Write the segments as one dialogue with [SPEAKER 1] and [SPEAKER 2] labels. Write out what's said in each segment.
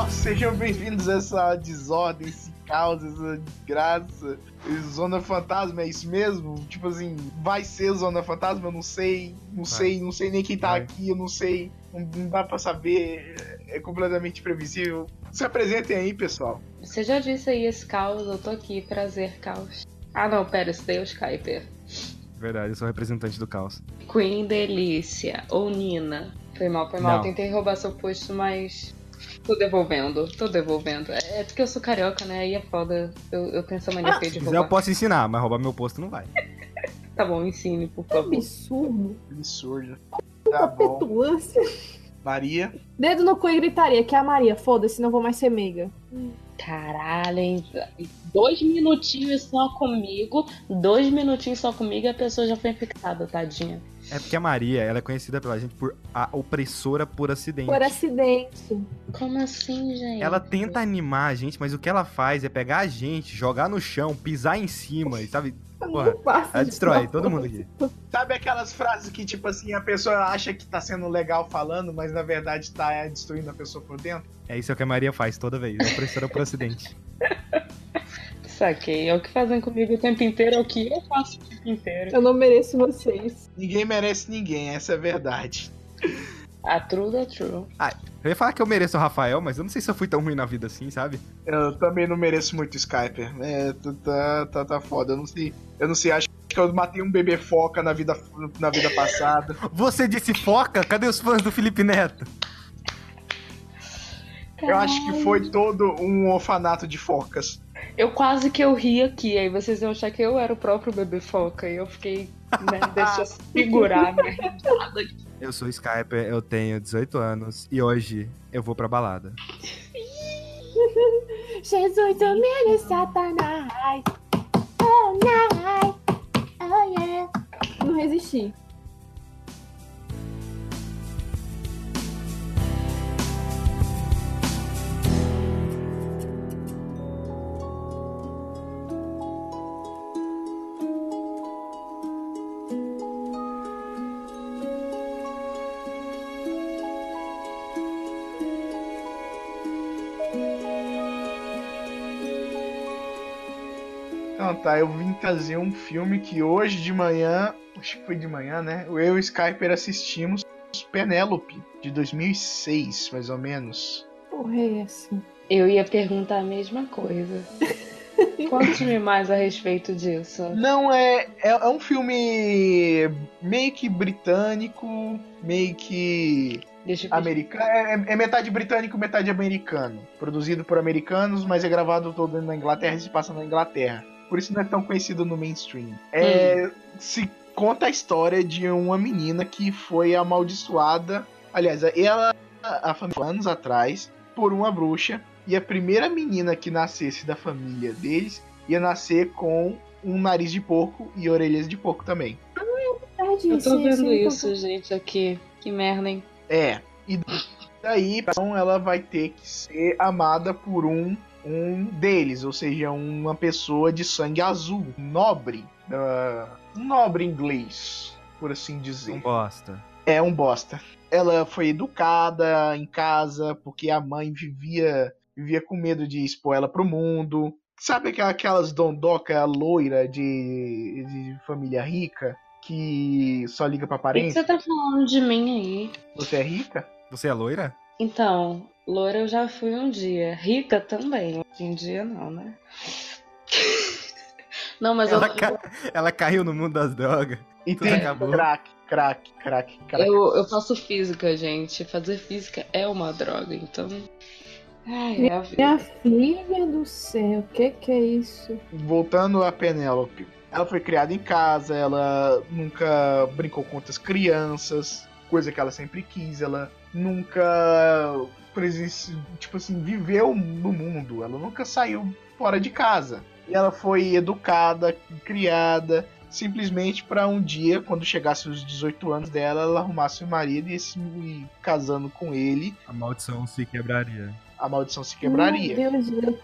[SPEAKER 1] pessoal, sejam bem-vindos a essa desordem, esse caos, essa desgraça. Zona Fantasma, é isso mesmo? Tipo assim, vai ser Zona Fantasma? Eu não sei, não
[SPEAKER 2] Vai.
[SPEAKER 1] sei, não sei nem quem tá
[SPEAKER 2] Vai.
[SPEAKER 1] aqui, eu não sei, não, não dá pra saber, é completamente previsível. Se apresentem aí, pessoal.
[SPEAKER 3] Você já disse aí esse caos, eu tô aqui, prazer, caos. Ah não, pera, esse daí é o Skyper.
[SPEAKER 2] Verdade, eu sou representante do caos.
[SPEAKER 3] Queen Delícia, ou Nina. Foi mal, foi mal,
[SPEAKER 2] Não.
[SPEAKER 3] tentei roubar seu posto, mas. Tô devolvendo, tô devolvendo. É porque eu sou carioca, né? Aí é foda. Eu, eu tenho essa mania
[SPEAKER 4] Ah,
[SPEAKER 3] feia de
[SPEAKER 2] Se quiser, eu
[SPEAKER 3] roubar.
[SPEAKER 2] posso ensinar, mas roubar meu posto não vai.
[SPEAKER 3] Tá bom, ensine, por
[SPEAKER 4] Que
[SPEAKER 3] favor.
[SPEAKER 4] absurdo.
[SPEAKER 1] Absurdo.
[SPEAKER 4] Puta
[SPEAKER 1] Tá bom. Maria,
[SPEAKER 4] Dedo no cu e gritaria, que é a Maria. Foda-se, não vou mais ser meiga.
[SPEAKER 3] Caralho, hein? Dois minutinhos só comigo, dois minutinhos só comigo e a pessoa já foi infectada, tadinha.
[SPEAKER 2] É porque a Maria, ela é conhecida pela gente por a opressora por acidente.
[SPEAKER 4] Por acidente.
[SPEAKER 3] Como assim, gente?
[SPEAKER 2] Ela tenta animar a gente, mas o que ela faz é pegar a gente, jogar no chão, pisar em cima, e sabe? Porra, ela
[SPEAKER 4] de
[SPEAKER 2] destrói todo mundo aqui.
[SPEAKER 1] sabe aquelas frases que, tipo assim, a pessoa acha que tá sendo legal falando, mas na verdade tá é, destruindo a pessoa por dentro?
[SPEAKER 2] É isso que a Maria faz toda vez, é opressora por acidente.
[SPEAKER 3] Saquei. É o que fazem comigo o tempo inteiro, é o que eu faço o tempo inteiro.
[SPEAKER 4] Eu não mereço vocês.
[SPEAKER 1] Ninguém merece ninguém, essa é a verdade.
[SPEAKER 3] A true da true.
[SPEAKER 2] Eu ia falar que eu mereço o Rafael, mas eu não sei se eu fui tão ruim na vida assim, sabe?
[SPEAKER 1] Eu também não mereço muito Skyper. É, tá, tá, tá, tá foda. Eu não sei. Eu não sei, acho que eu matei um bebê foca na vida, na vida passada.
[SPEAKER 2] Você disse foca? Cadê os fãs do Felipe Neto?
[SPEAKER 1] Eu acho que foi todo um orfanato de focas.
[SPEAKER 3] Eu quase que eu ri aqui, aí vocês iam achar que eu era o próprio bebê foca. E eu fiquei, né, deixa eu segurar minha risada.
[SPEAKER 2] Eu sou Skyper, eu tenho 18 anos e hoje eu vou pra balada.
[SPEAKER 4] Jesus, humilha Satanás. Oh, night. Oh, yeah. Não resisti.
[SPEAKER 1] Então tá, eu vim trazer um filme que hoje de manhã, acho que foi de manhã, né? Eu e o Skyper assistimos Penélope, de 2006, mais ou menos.
[SPEAKER 4] Porra, é essa?
[SPEAKER 3] Eu ia perguntar a mesma coisa. Conte-me mais a respeito disso.
[SPEAKER 1] Não, é, é, é um filme meio que britânico, meio que americano. É, é metade britânico, metade americano. Produzido por americanos, mas é gravado todo na Inglaterra e se passa na Inglaterra. Por isso não é tão conhecido no mainstream. É, Se conta a história de uma menina que foi amaldiçoada. Aliás, ela, há anos atrás, por uma bruxa. E a primeira menina que nascesse da família deles ia nascer com um nariz de porco e orelhas de porco também.
[SPEAKER 4] É disso,
[SPEAKER 3] Eu tô vendo
[SPEAKER 4] então-
[SPEAKER 3] isso, gente, aqui. Que merda, hein?
[SPEAKER 1] É. E daí, então, ela vai ter que ser amada por um um deles, ou seja, uma pessoa de sangue azul, nobre, um nobre inglês, por assim dizer.
[SPEAKER 2] bosta.
[SPEAKER 1] É um bosta. Ela foi educada em casa porque a mãe vivia vivia com medo de expor ela pro mundo. Sabe aquela- aquelas dondoca loira de, de família rica que só liga pra
[SPEAKER 3] Por que
[SPEAKER 1] parente?
[SPEAKER 3] você tá falando de mim aí?
[SPEAKER 1] Você é rica?
[SPEAKER 2] Você é loira?
[SPEAKER 3] Então, loura eu já fui um dia. Rica também. Hoje em dia não, né? Não, mas
[SPEAKER 2] Ela,
[SPEAKER 3] eu,
[SPEAKER 2] ca- ela caiu no mundo das drogas.
[SPEAKER 1] Entendi.
[SPEAKER 2] acabou.
[SPEAKER 1] Crack, crack, crack, crack.
[SPEAKER 3] eu, eu faço física, gente. Fazer física é uma droga, então. Ai, é a vida.
[SPEAKER 4] Minha filha do céu, o que que é isso?
[SPEAKER 1] Voltando a Penélope. Ela foi criada em casa, ela nunca brincou com outras crianças, coisa que ela sempre quis, ela nunca presenci... tipo assim, viveu no mundo, ela nunca saiu fora de casa. E ela foi educada, criada, simplesmente para um dia, quando chegasse os 18 anos dela, ela arrumasse um marido e se e casando com ele,
[SPEAKER 2] A maldição se quebraria.
[SPEAKER 1] a maldição se quebraria.
[SPEAKER 4] Meu Deus, velho.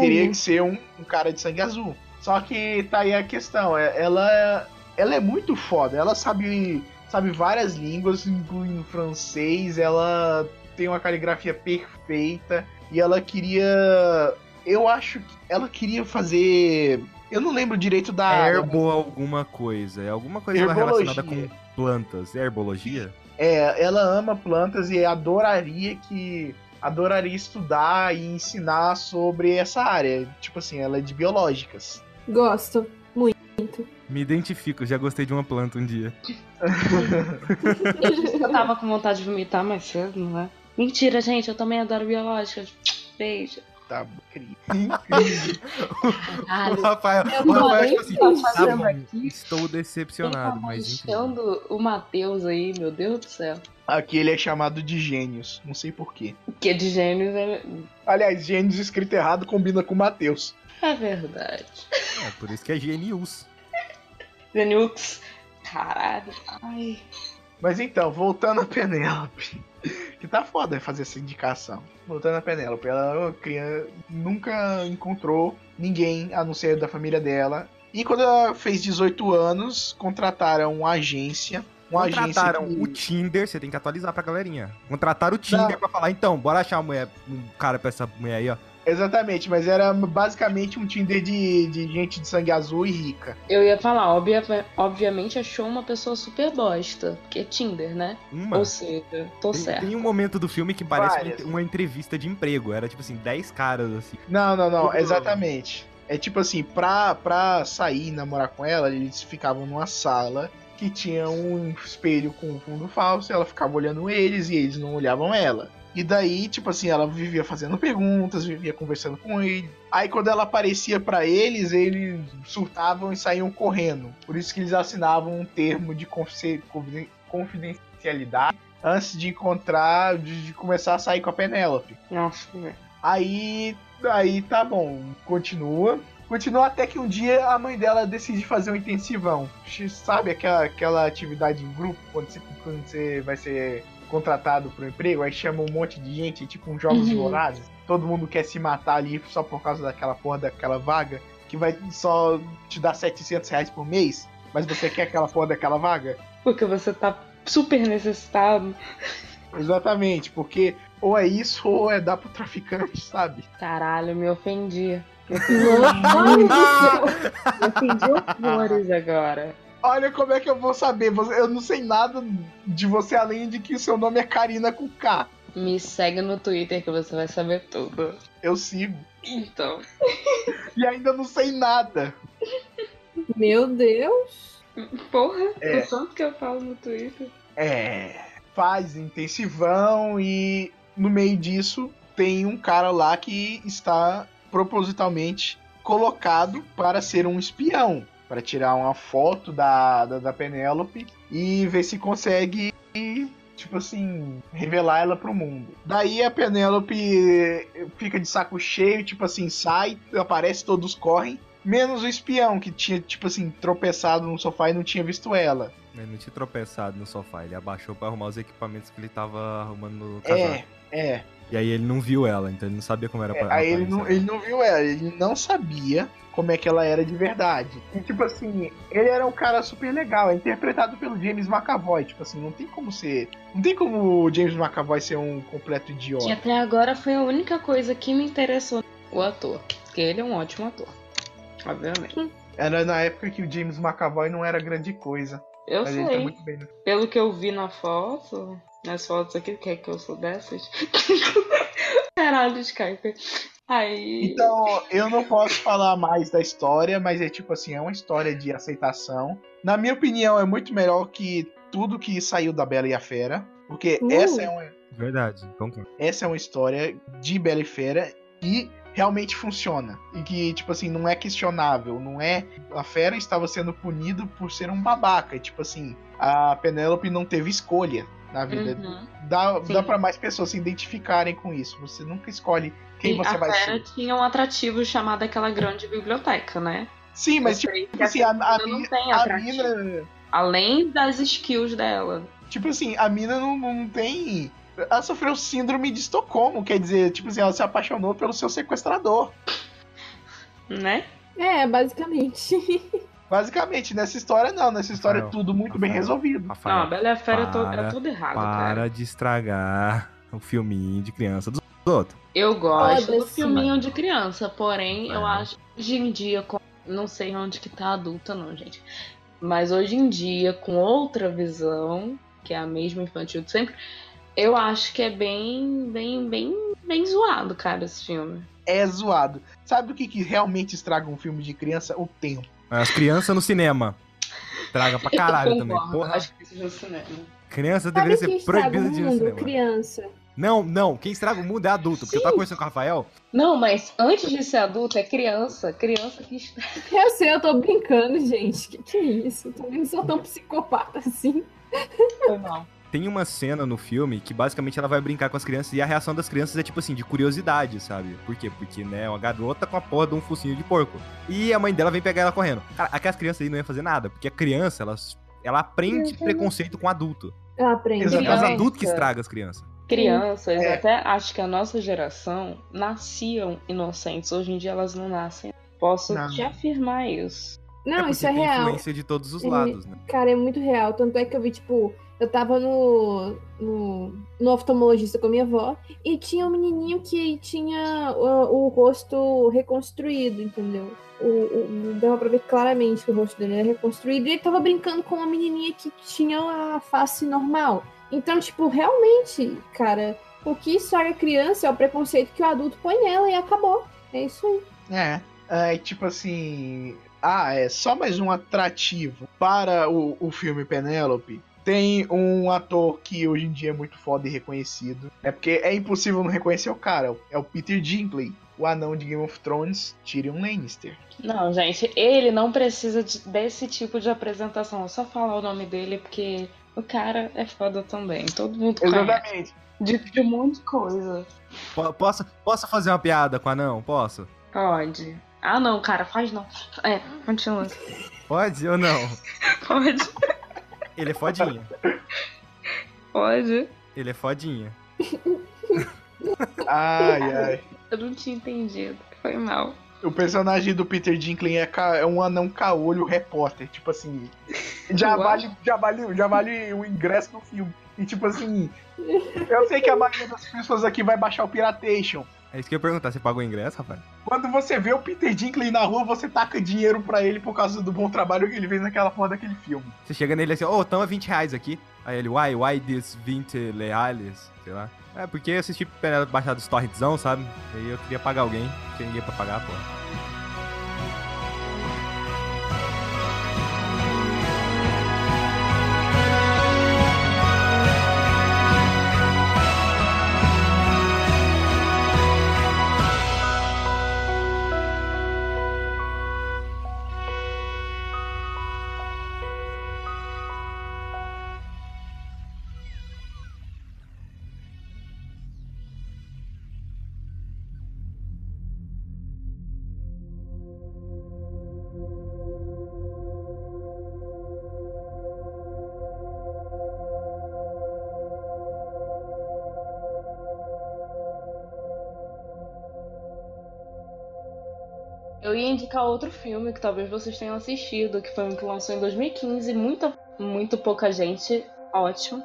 [SPEAKER 1] teria que ser um, um cara de sangue azul. Só que tá aí a questão, é- ela, ela é muito foda, ela sabe, sabe várias línguas, incluindo francês, ela tem uma caligrafia perfeita e ela queria. Eu acho que ela queria fazer. Eu não lembro direito da área.
[SPEAKER 2] Herbo alguma coisa. É alguma coisa
[SPEAKER 1] Herbologia.
[SPEAKER 2] relacionada com plantas. É herbologia?
[SPEAKER 1] É, ela ama plantas e adoraria que. Adoraria estudar e ensinar sobre essa área. Tipo assim, ela é de biológicas.
[SPEAKER 4] Gosto.
[SPEAKER 2] Me identifico, já gostei de uma planta um dia.
[SPEAKER 3] Eu disse que eu tava com vontade de vomitar mais cedo, não é? Mentira, gente, eu também adoro biológicas. Beijo.
[SPEAKER 1] Tá incrível.
[SPEAKER 2] O Rafael, o Rafael tipo assim, tá
[SPEAKER 4] fazendo
[SPEAKER 2] bom,
[SPEAKER 4] aqui.
[SPEAKER 2] estou decepcionado,
[SPEAKER 3] tá
[SPEAKER 2] mas
[SPEAKER 3] manchando o Matheus aí, meu Deus do céu.
[SPEAKER 1] Aqui ele é chamado de gênios. Não sei porquê.
[SPEAKER 3] Que de gênios é,
[SPEAKER 1] Aliás, gênios escrito errado combina com Matheus.
[SPEAKER 3] é verdade.
[SPEAKER 2] É, por isso que é genius.
[SPEAKER 3] Geniux. Caralho. Ai.
[SPEAKER 1] Mas então, voltando a Penélope. Que tá foda fazer essa indicação. Voltando a Penélope, ela cria- nunca encontrou ninguém a não ser da família dela. E quando ela fez 18 anos, contrataram uma agência. Uma
[SPEAKER 2] Contrataram
[SPEAKER 1] agência
[SPEAKER 2] o
[SPEAKER 1] que...
[SPEAKER 2] Tinder, você tem que atualizar pra galerinha. Contrataram o Tinder
[SPEAKER 1] Não.
[SPEAKER 2] pra falar, então, bora achar uma mulher, um cara pra essa mulher aí, ó.
[SPEAKER 1] Exatamente, mas era basicamente um Tinder de, de gente de sangue azul e rica.
[SPEAKER 3] Eu ia falar, obvia- obviamente achou uma pessoa super bosta. Porque é Tinder, né?
[SPEAKER 2] Uma.
[SPEAKER 3] Ou seja, tô
[SPEAKER 2] Tem,
[SPEAKER 3] certo.
[SPEAKER 2] tem um momento do filme que parece uma,
[SPEAKER 1] Várias.
[SPEAKER 2] ent- uma entrevista de emprego. Era tipo assim, 10 caras assim.
[SPEAKER 1] Não, não, não, exatamente. É tipo assim, pra, pra sair e namorar com ela, eles ficavam numa sala que tinha um espelho com um fundo falso, e ela ficava olhando eles e eles não olhavam ela. E daí, tipo assim, ela vivia fazendo perguntas, vivia conversando com ele. Aí quando ela aparecia pra eles, eles surtavam e saíam correndo. Por isso que eles assinavam um termo de confi- confi- confidencialidade antes de encontrar, de, de começar a sair com a Penélope.
[SPEAKER 3] Nossa.
[SPEAKER 1] Aí, aí tá bom, continua. Continua até que um dia a mãe dela decide fazer um intensivão. Sabe aquela, aquela atividade em grupo, quando você, quando você vai ser contratado para um emprego, aí chama um monte de gente, tipo uns jogos
[SPEAKER 3] Uhum.
[SPEAKER 1] vorazes. Todo mundo quer se matar ali só por causa daquela porra daquela vaga, que vai só te dar 700 reais por mês, mas você quer aquela porra daquela vaga?
[SPEAKER 3] Porque você tá super necessitado.
[SPEAKER 1] Exatamente, porque ou é isso ou é dar pro traficante, sabe?
[SPEAKER 3] Caralho, me ofendi. Me
[SPEAKER 4] Ai, do céu.
[SPEAKER 3] ofendi horrores agora.
[SPEAKER 1] Olha como é que eu vou saber. Você- Eu não sei nada de você além de que o seu nome é Karina com K.
[SPEAKER 3] Me segue no Twitter que você vai saber tudo.
[SPEAKER 1] Eu sigo.
[SPEAKER 3] Então.
[SPEAKER 1] E ainda não sei nada.
[SPEAKER 4] Meu Deus.
[SPEAKER 3] Porra,
[SPEAKER 1] É.
[SPEAKER 3] o tanto que eu falo no Twitter.
[SPEAKER 1] É. Faz intensivão e no meio disso tem um cara lá que está propositalmente colocado para ser um espião. Para tirar uma foto da, da, da Penélope e ver se consegue, tipo assim, revelar ela pro mundo. Daí a Penélope fica de saco cheio, tipo assim, sai, aparece, todos correm. Menos o espião, que tinha, tipo assim, tropeçado no sofá e não tinha visto ela.
[SPEAKER 2] Ele não tinha tropeçado no sofá, ele abaixou pra arrumar os equipamentos que ele tava arrumando no casaco.
[SPEAKER 1] É, é.
[SPEAKER 2] E aí ele não viu ela, então ele não sabia como era
[SPEAKER 1] É,
[SPEAKER 2] pra
[SPEAKER 1] aí ele não, ele não viu ela, ele não sabia como é que ela era de verdade. E tipo assim, ele era um cara super legal, é interpretado pelo James McAvoy, tipo assim, não tem como ser, não tem como o James McAvoy ser um completo
[SPEAKER 3] E
[SPEAKER 1] idiota.
[SPEAKER 3] até agora foi a única coisa que me interessou o ator. Porque ele é um ótimo ator. Obviamente.
[SPEAKER 1] Era na época que o James McAvoy não era grande coisa,
[SPEAKER 3] Eu
[SPEAKER 1] ele
[SPEAKER 3] sei.
[SPEAKER 1] tá muito bem. no-
[SPEAKER 3] Pelo que eu vi na foto, nas fotos aqui, quer que eu sou dessas? Caralho, Skype. Aí.
[SPEAKER 1] Então, eu não posso falar mais da história, mas é tipo assim, é uma história de aceitação. Na minha opinião, é muito melhor que tudo que saiu da Bela e a Fera, porque
[SPEAKER 4] Uh.
[SPEAKER 1] essa é uma
[SPEAKER 2] Verdade, concordo.
[SPEAKER 1] essa é uma história de Bela e Fera que realmente funciona. E que, tipo assim, não é questionável. Não é. A Fera estava sendo punido por ser um babaca. E, tipo assim, a Penélope não teve escolha na vida.
[SPEAKER 3] Uhum.
[SPEAKER 1] Dá,
[SPEAKER 3] Sim.
[SPEAKER 1] dá para mais pessoas se identificarem com isso. Você nunca escolhe quem
[SPEAKER 3] E
[SPEAKER 1] você
[SPEAKER 3] a
[SPEAKER 1] vai
[SPEAKER 3] Fera
[SPEAKER 1] ser.
[SPEAKER 3] tinha um atrativo chamado aquela grande biblioteca, né?
[SPEAKER 1] Sim, mas, tipo, assim, a, a,
[SPEAKER 3] mina não
[SPEAKER 1] mi-
[SPEAKER 3] tem
[SPEAKER 1] a mina.
[SPEAKER 3] Além das skills dela.
[SPEAKER 1] Tipo assim, a mina não, não tem. Ela sofreu síndrome de Estocolmo, quer dizer, tipo assim, ela se apaixonou pelo seu sequestrador.
[SPEAKER 3] Né?
[SPEAKER 4] É, basicamente.
[SPEAKER 1] Basicamente, nessa história não, nessa história é
[SPEAKER 2] Rafael,
[SPEAKER 1] tudo muito bem
[SPEAKER 2] Rafael.
[SPEAKER 1] resolvido.
[SPEAKER 2] Rafael,
[SPEAKER 3] Não, a Bela e a Fera é, to- é
[SPEAKER 2] para,
[SPEAKER 3] tudo errado,
[SPEAKER 2] para
[SPEAKER 3] cara.
[SPEAKER 2] de estragar o filminho de criança dos Outro.
[SPEAKER 3] Eu gosto do
[SPEAKER 4] Foda-se,
[SPEAKER 3] filminho de criança, porém, eu
[SPEAKER 2] É.
[SPEAKER 3] acho hoje em dia, com- não sei onde que tá adulta, não, gente. Mas hoje em dia, com outra visão, que é a mesma infantil de sempre, eu acho que é bem, bem, bem, bem zoado, cara, esse filme.
[SPEAKER 1] É zoado. Sabe o que, que realmente estraga um filme de criança? O tempo.
[SPEAKER 2] As crianças no cinema. Traga pra caralho também. Porra,
[SPEAKER 3] acho que isso é cinema.
[SPEAKER 2] criança
[SPEAKER 4] Sabe
[SPEAKER 2] deveria ser
[SPEAKER 4] estraga
[SPEAKER 2] proibida de ir no cinema.
[SPEAKER 4] Criança.
[SPEAKER 2] Não, não. Quem estraga o mundo é adulto. Porque eu tava conversando com o Rafael.
[SPEAKER 3] Não, mas antes de ser adulto, é criança. Criança que está.
[SPEAKER 4] Eu sei, eu tô brincando, gente. Que que é isso? Eu também não sou tão psicopata assim.
[SPEAKER 3] Foi mal.
[SPEAKER 2] Tem uma cena no filme que basicamente ela vai brincar com as crianças e a reação das crianças é tipo assim, de curiosidade, sabe? Por quê? Porque, né, uma garota com a porra de um focinho de porco. E a mãe dela vem pegar ela correndo. Cara, aquelas crianças aí não iam fazer nada, porque a criança, ela, ela aprende preconceito com adulto.
[SPEAKER 4] Eu aprendo.
[SPEAKER 1] Exato.
[SPEAKER 2] É os adultos que estragam as crianças.
[SPEAKER 3] Crianças,
[SPEAKER 1] É.
[SPEAKER 3] até acho que a nossa geração nasciam inocentes. Hoje em dia elas não nascem. Posso
[SPEAKER 1] Não.
[SPEAKER 3] te afirmar isso.
[SPEAKER 4] Não,
[SPEAKER 2] porque
[SPEAKER 4] isso é
[SPEAKER 2] tem
[SPEAKER 4] real.
[SPEAKER 2] influência de todos os
[SPEAKER 4] Ele-
[SPEAKER 2] lados, né?
[SPEAKER 4] Cara, é muito real. Tanto é que eu vi, tipo, eu tava no, no, no oftalmologista com a minha avó e tinha um menininho que tinha o, o rosto reconstruído, entendeu? O, o, dava pra ver claramente que o rosto dele era reconstruído e ele tava brincando com uma menininha que tinha a face normal. Então, tipo, realmente, cara, o que estraga a criança é o preconceito que o adulto põe nela e acabou. É isso aí.
[SPEAKER 1] É. É tipo assim. Ah, é só mais um atrativo para o, o filme Penélope. Tem um ator que hoje em dia é muito foda e reconhecido. É porque é impossível não reconhecer o cara. É o Peter Dinklage, o anão de Game of Thrones, Tyrion Lannister.
[SPEAKER 3] Não, gente, ele não precisa de- desse tipo de apresentação. É só falar o nome dele, porque o cara é foda também. Todo mundo conhece.
[SPEAKER 1] Exatamente.
[SPEAKER 3] De, de um monte de coisa.
[SPEAKER 2] Po- Posso, posso fazer uma piada com a não? Posso?
[SPEAKER 3] Pode. Ah, não, cara, faz não. É, continua.
[SPEAKER 2] Pode ou não?
[SPEAKER 3] Pode,
[SPEAKER 2] Ele é fodinha.
[SPEAKER 3] pode.
[SPEAKER 2] Ele é fodinha.
[SPEAKER 1] Ai, ai.
[SPEAKER 3] Eu não tinha entendido. Foi mal.
[SPEAKER 1] O personagem do Peter Dinklage é, ca- é um anão caolho repórter. Tipo assim. Já vale, já, vale, já vale o ingresso no filme. E tipo assim. Eu sei que a maioria das pessoas aqui vai baixar o Piratation.
[SPEAKER 2] É isso que eu ia perguntar. Você pagou o ingresso, rapaz?
[SPEAKER 1] Quando você vê o Peter Dinklage na rua, você taca dinheiro pra ele por causa do bom trabalho que ele fez naquela porra daquele filme.
[SPEAKER 2] Você chega nele assim, ô, oh, tamo a 20 reais aqui. Aí ele, why, why this 20 reais? Sei lá. É, porque eu assisti baixado dos torrentzão, sabe? Aí eu queria pagar alguém, não tinha ninguém pra pagar, pô.
[SPEAKER 3] Indicar outro filme que talvez vocês tenham assistido, que foi um que lançou em 2015, muita, muito pouca gente, ótimo.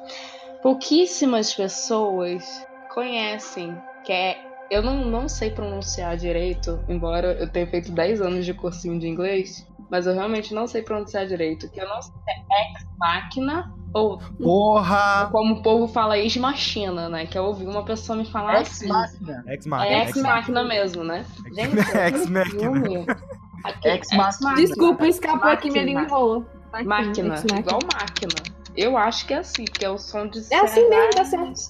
[SPEAKER 3] Pouquíssimas pessoas conhecem, que é. Eu não, não sei pronunciar direito, embora eu tenha feito 10 anos de cursinho de inglês, mas eu realmente não sei pronunciar direito. Que eu não sei se é Ex Machina ou
[SPEAKER 2] Porra!
[SPEAKER 3] como o povo fala Ex Machina, né? Que eu ouvi uma pessoa me falar
[SPEAKER 1] Ex
[SPEAKER 3] assim.
[SPEAKER 1] Machina.
[SPEAKER 2] Ex
[SPEAKER 3] É
[SPEAKER 2] Machina.
[SPEAKER 3] Ex Machina mesmo, né? Gente,
[SPEAKER 2] Ex
[SPEAKER 3] aquele
[SPEAKER 2] Machina.
[SPEAKER 3] filme- aquele-
[SPEAKER 1] Ex Machina.
[SPEAKER 4] Desculpa, escapou aqui, minha língua enrolou. Tá
[SPEAKER 3] Máquina, igual máquina. Eu acho que é assim, porque é o som de
[SPEAKER 4] É assim mesmo, tá
[SPEAKER 3] certo.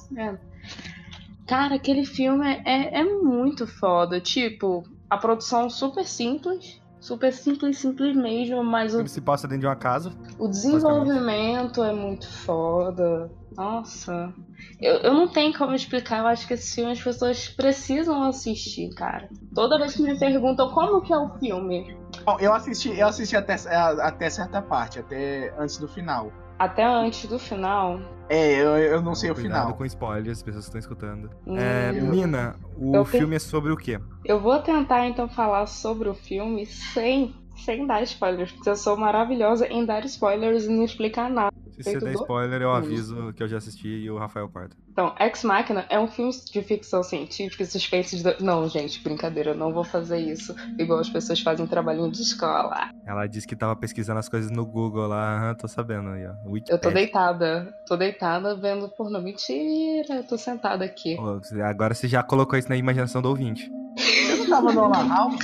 [SPEAKER 3] Cara, aquele filme é, é, é muito foda. Tipo, a produção super simples. Super simples, simples mesmo, mas o,
[SPEAKER 2] Ele se passa dentro de uma casa.
[SPEAKER 3] o desenvolvimento é muito foda. Nossa. Eu, eu não tenho como explicar, eu acho que esse filme as pessoas precisam assistir, cara. Toda vez que me perguntam como que é o filme,
[SPEAKER 1] Bom, eu assisti, eu assisti até, até certa parte, até antes do final.
[SPEAKER 3] Até antes do final.
[SPEAKER 1] É, eu, eu não sei o
[SPEAKER 2] Cuidado
[SPEAKER 1] final.
[SPEAKER 2] com spoilers, as pessoas estão escutando.
[SPEAKER 3] hum,
[SPEAKER 2] É, Nina, o
[SPEAKER 3] Eu
[SPEAKER 2] filme é sobre o quê?
[SPEAKER 3] Eu vou tentar então falar sobre o filme sem, sem dar spoilers, porque eu sou maravilhosa em dar spoilers e não explicar nada.
[SPEAKER 2] Se você der spoiler, eu aviso que eu já assisti e o Rafael corta.
[SPEAKER 3] Então, Ex Machina é um filme de ficção científica e suspense de. Não, gente, brincadeira, eu não vou fazer isso. Igual as pessoas fazem trabalhinho de escola.
[SPEAKER 2] Ela disse que tava pesquisando as coisas no Google lá. Aham, tô sabendo aí, ó.
[SPEAKER 3] Eu tô
[SPEAKER 2] Wikipedia.
[SPEAKER 3] deitada. Tô deitada vendo pornô. Mentira, eu tô sentada aqui.
[SPEAKER 2] Agora você já colocou isso na imaginação do ouvinte.
[SPEAKER 1] Você não tava no Lan House?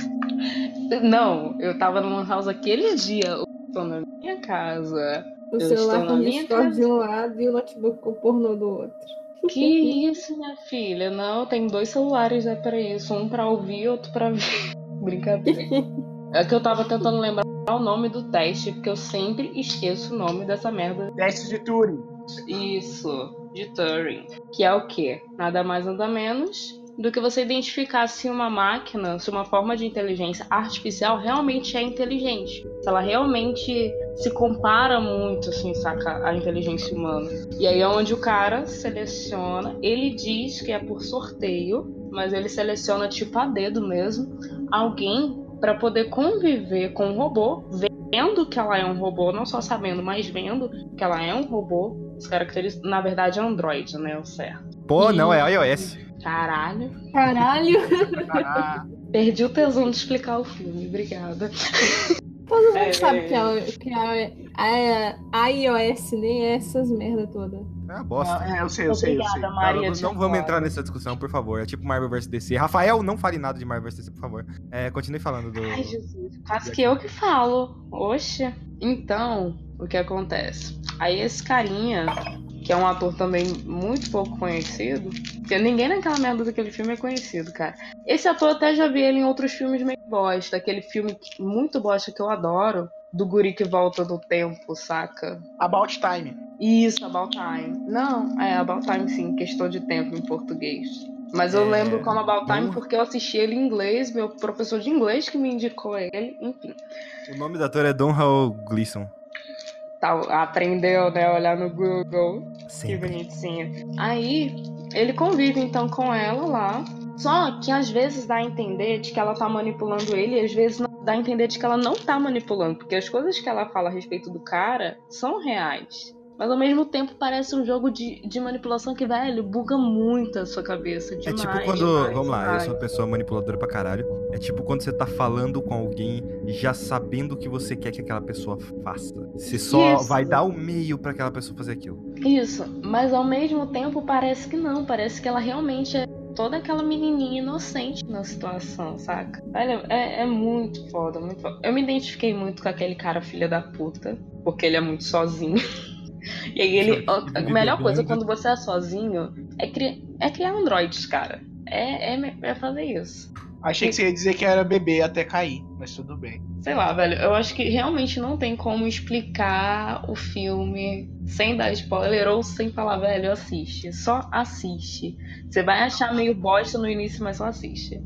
[SPEAKER 3] Não, eu tava no Lan House aquele dia. Eu tô na minha casa.
[SPEAKER 4] O
[SPEAKER 3] Eu
[SPEAKER 4] celular com Discord de um lado e o notebook com o pornô do outro.
[SPEAKER 3] Que isso, minha filha? Não, tem dois celulares é pra isso. Um pra ouvir e outro pra ver. Brincadeira. É que eu tava tentando lembrar o nome do teste, porque eu sempre esqueço o nome dessa merda.
[SPEAKER 1] Teste de Turing.
[SPEAKER 3] Isso, de Turing. Que é o quê? Nada mais nada menos do que você identificar se uma máquina, se uma forma de inteligência artificial realmente é inteligente. Se ela realmente se compara muito, assim, saca, à inteligência humana. E aí é onde o cara seleciona, ele diz que é por sorteio, mas ele seleciona tipo a dedo mesmo, alguém para poder conviver com o robô, vendo que ela é um robô, não só sabendo, mas vendo que ela é um robô, as características, na verdade é Android, né, o certo.
[SPEAKER 2] Pô,
[SPEAKER 3] Ih.
[SPEAKER 2] não, é iOS.
[SPEAKER 3] Caralho.
[SPEAKER 4] Caralho!
[SPEAKER 3] Perdi o tesão de explicar o filme, obrigada.
[SPEAKER 4] Todo mundo
[SPEAKER 3] É,
[SPEAKER 4] sabe
[SPEAKER 3] é,
[SPEAKER 4] que, a, que a, a, a iOS nem é essas merda toda.
[SPEAKER 2] É uma bosta.
[SPEAKER 1] é, eu sei, eu sei, eu sei.
[SPEAKER 3] Obrigada,
[SPEAKER 2] Não,
[SPEAKER 3] Maria.
[SPEAKER 2] não, não vamos entrar nessa discussão, por favor. É tipo Marvel vs DC. Rafael, não fale nada de Marvel vs DC, por favor. É, continue falando do.
[SPEAKER 3] Ai, Jesus. Quase que eu que falo. Oxe. Então, o que acontece? Aí esse carinha, que é um ator também muito pouco conhecido, porque ninguém naquela merda daquele filme é conhecido, cara. Esse ator até já vi ele em outros filmes meio bosta. Aquele filme muito bosta que eu adoro, do guri que volta do tempo, saca?
[SPEAKER 1] About Time.
[SPEAKER 3] Isso, About Time. Não, é About Time sim, questão de tempo em português. Mas eu
[SPEAKER 2] É,
[SPEAKER 3] lembro como About Time porque eu assisti ele em inglês, meu professor de inglês que me indicou ele, enfim.
[SPEAKER 2] O nome do ator é Don Hall Gleason.
[SPEAKER 3] Tá, aprendeu, né, olhar no Google. Que bonitinho. Aí, ele convive então com ela lá. Só que às vezes dá a entender de que ela tá manipulando ele, e às vezes não- dá a entender de que ela não tá manipulando, porque as coisas que ela fala a respeito do cara são reais. Mas ao mesmo tempo parece um jogo de, de manipulação que, velho, buga muito a sua cabeça.
[SPEAKER 2] É
[SPEAKER 3] Demais,
[SPEAKER 2] tipo quando.
[SPEAKER 3] demais,
[SPEAKER 2] vamos lá, eu
[SPEAKER 3] demais.
[SPEAKER 2] sou uma pessoa manipuladora pra caralho. É tipo quando você tá falando com alguém já sabendo o que você quer que aquela pessoa faça. Você só
[SPEAKER 3] Isso.
[SPEAKER 2] vai dar o meio pra aquela pessoa fazer aquilo.
[SPEAKER 3] Isso, mas ao mesmo tempo parece que não, parece que ela realmente é toda aquela menininha inocente na situação, saca? Olha, é, é muito foda, muito foda. Eu me identifiquei muito com aquele cara filha da puta, porque ele é muito sozinho. E aí ele. A a melhor coisa quando você é sozinho é, cri, é criar androides, cara. É, é, é fazer isso.
[SPEAKER 1] Achei que você ia dizer que era bebê até cair, mas tudo bem.
[SPEAKER 3] Sei lá, velho, eu acho que realmente não tem como explicar o filme sem dar spoiler ou sem falar, velho, assiste. Só assiste. Você vai achar meio bosta no início, mas só assiste.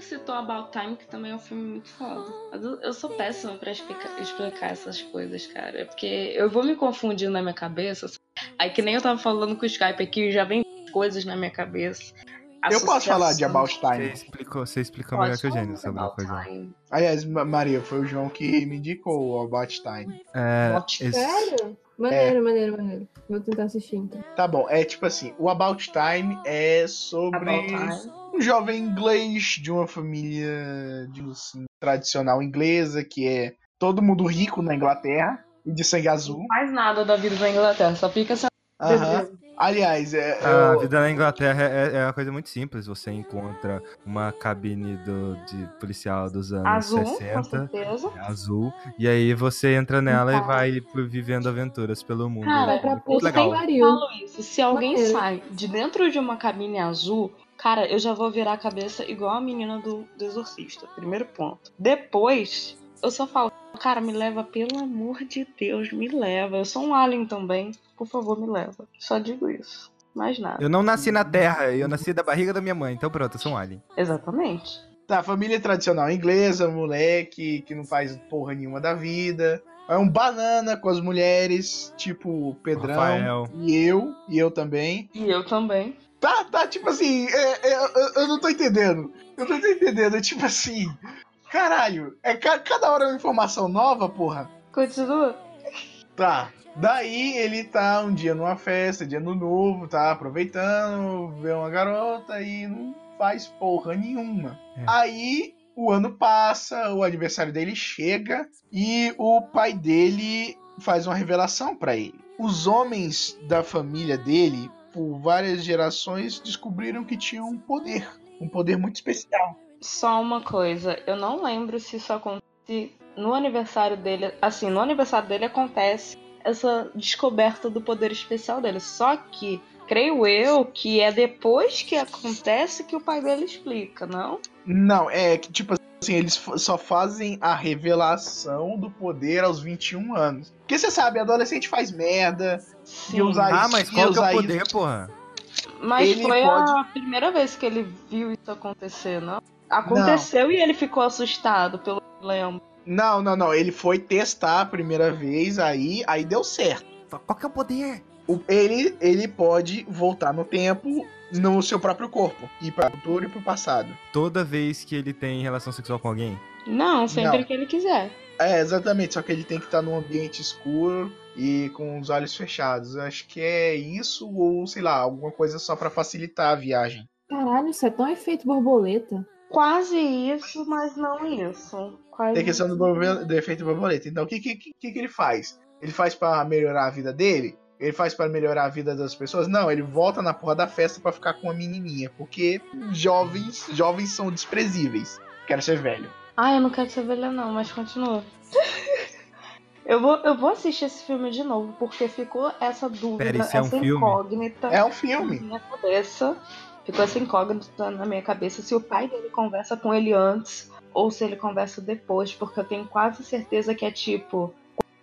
[SPEAKER 3] Gente citou About Time, que também é um filme muito foda. Mas eu, sou péssima pra explicar, explicar essas coisas, cara. Porque eu vou me confundindo na minha cabeça. sabe? Aí que nem eu tava falando com o Skype aqui, já vem coisas na minha cabeça.
[SPEAKER 1] Eu posso falar de. About
[SPEAKER 2] Você
[SPEAKER 1] Time.
[SPEAKER 2] explicou, você explicou melhor que o gênio sobre a
[SPEAKER 3] About
[SPEAKER 2] coisa.
[SPEAKER 3] Time.
[SPEAKER 1] Aliás, Ma- Maria, foi o João que me indicou o About Time.
[SPEAKER 2] É,
[SPEAKER 3] About
[SPEAKER 2] esse-
[SPEAKER 4] Sério? Maneiro, maneiro, maneiro. Vou tentar assistir então.
[SPEAKER 1] Tá bom, é tipo assim, o About Time é
[SPEAKER 3] About
[SPEAKER 1] sobre
[SPEAKER 3] Time.
[SPEAKER 1] Um jovem inglês de uma família, digamos assim, tradicional inglesa, que é todo mundo rico na Inglaterra e de sangue azul.
[SPEAKER 3] Faz nada da vida da Inglaterra, só fica sendo
[SPEAKER 1] Aham. Aliás, é.
[SPEAKER 2] A
[SPEAKER 1] eu-
[SPEAKER 2] vida na Inglaterra é, é uma coisa muito simples. Você encontra uma cabine do, de policial dos anos
[SPEAKER 3] Azul, com
[SPEAKER 2] 60,
[SPEAKER 3] certeza.
[SPEAKER 2] azul, e aí você entra nela e
[SPEAKER 3] Tá.
[SPEAKER 2] vai vivendo aventuras pelo mundo.
[SPEAKER 3] Cara,
[SPEAKER 4] Vai pra
[SPEAKER 2] Muito legal.
[SPEAKER 3] isso. Se alguém sai de dentro de uma cabine azul, cara, eu já vou virar a cabeça igual a menina do, do Exorcista. Primeiro ponto. Depois, eu só falo, cara, me leva, pelo amor de Deus, me leva. Eu sou um alien também. Por favor, me leva. Só digo isso. Mais nada.
[SPEAKER 2] Eu não nasci na Terra, eu nasci da barriga da minha mãe, então pronto, eu sou um alien.
[SPEAKER 3] Exatamente.
[SPEAKER 1] Tá, família tradicional inglesa, moleque que não faz porra nenhuma da vida. É um banana com as mulheres, tipo Pedrão
[SPEAKER 2] Rafael.
[SPEAKER 1] e eu, e eu também.
[SPEAKER 3] E eu também.
[SPEAKER 1] Tá, tá, tipo assim, é- é- eu, eu não tô entendendo. Eu não tô entendendo, é tipo assim. Caralho, é ca- cada hora é uma informação nova, porra.
[SPEAKER 3] Continua.
[SPEAKER 1] Tá. Daí ele tá um dia numa festa, dia no novo, tá aproveitando, vê uma garota e não faz porra nenhuma.
[SPEAKER 2] É.
[SPEAKER 1] Aí o ano passa, o aniversário dele chega e o pai dele faz uma revelação pra ele. Os homens da família dele, por várias gerações, descobriram que tinham um poder, um poder muito especial.
[SPEAKER 3] Só uma coisa, eu não lembro se isso acontece no aniversário dele. Assim, no aniversário dele acontece essa descoberta do poder especial dele. Só que, creio eu, que é depois que acontece que o pai dele explica, não?
[SPEAKER 1] Não, é que tipo assim, eles só fazem a revelação do poder aos 21 anos. Porque você sabe, adolescente faz merda,
[SPEAKER 3] Sim.
[SPEAKER 1] usar
[SPEAKER 2] Ah,
[SPEAKER 1] isso,
[SPEAKER 2] mas qual que é o poder, porra?
[SPEAKER 3] Mas
[SPEAKER 1] ele
[SPEAKER 3] foi
[SPEAKER 1] pode-
[SPEAKER 3] a primeira vez que ele viu isso acontecer, não? Aconteceu e ele ficou assustado, pelo que lembro.
[SPEAKER 1] Não, não, não. Ele foi testar a primeira vez, aí, aí deu certo.
[SPEAKER 2] Qual que é o poder?
[SPEAKER 1] O- ele, ele pode voltar no tempo no seu próprio corpo. Ir para o futuro e pro passado.
[SPEAKER 2] Toda vez que ele tem relação sexual com alguém?
[SPEAKER 3] Não, sempre
[SPEAKER 1] Não.
[SPEAKER 3] que ele quiser.
[SPEAKER 1] É, exatamente. Só que ele tem que estar num ambiente escuro e com os olhos fechados. Eu acho que é isso ou, sei lá, alguma coisa só pra facilitar a viagem.
[SPEAKER 4] Caralho, isso é tão efeito borboleta.
[SPEAKER 3] Quase isso, mas não isso. Quase
[SPEAKER 1] Tem a questão do, do efeito borboleta. Então, o que, que, que, que ele faz? Ele faz pra melhorar a vida dele? Ele faz pra melhorar a vida das pessoas? Não, ele volta na porra da festa pra ficar com a menininha. Porque jovens, jovens são desprezíveis. Quero ser velho.
[SPEAKER 3] Ah, eu não quero ser velha não, mas continua. eu, vou, eu vou assistir esse filme de novo, porque ficou essa dúvida,
[SPEAKER 2] Pera, isso é um
[SPEAKER 3] essa
[SPEAKER 2] filme?
[SPEAKER 3] incógnita
[SPEAKER 1] É um
[SPEAKER 3] na
[SPEAKER 1] filme.
[SPEAKER 3] minha cabeça. Ficou essa incógnita na minha cabeça se o pai dele conversa com ele antes ou se ele conversa depois, porque eu tenho quase certeza que é tipo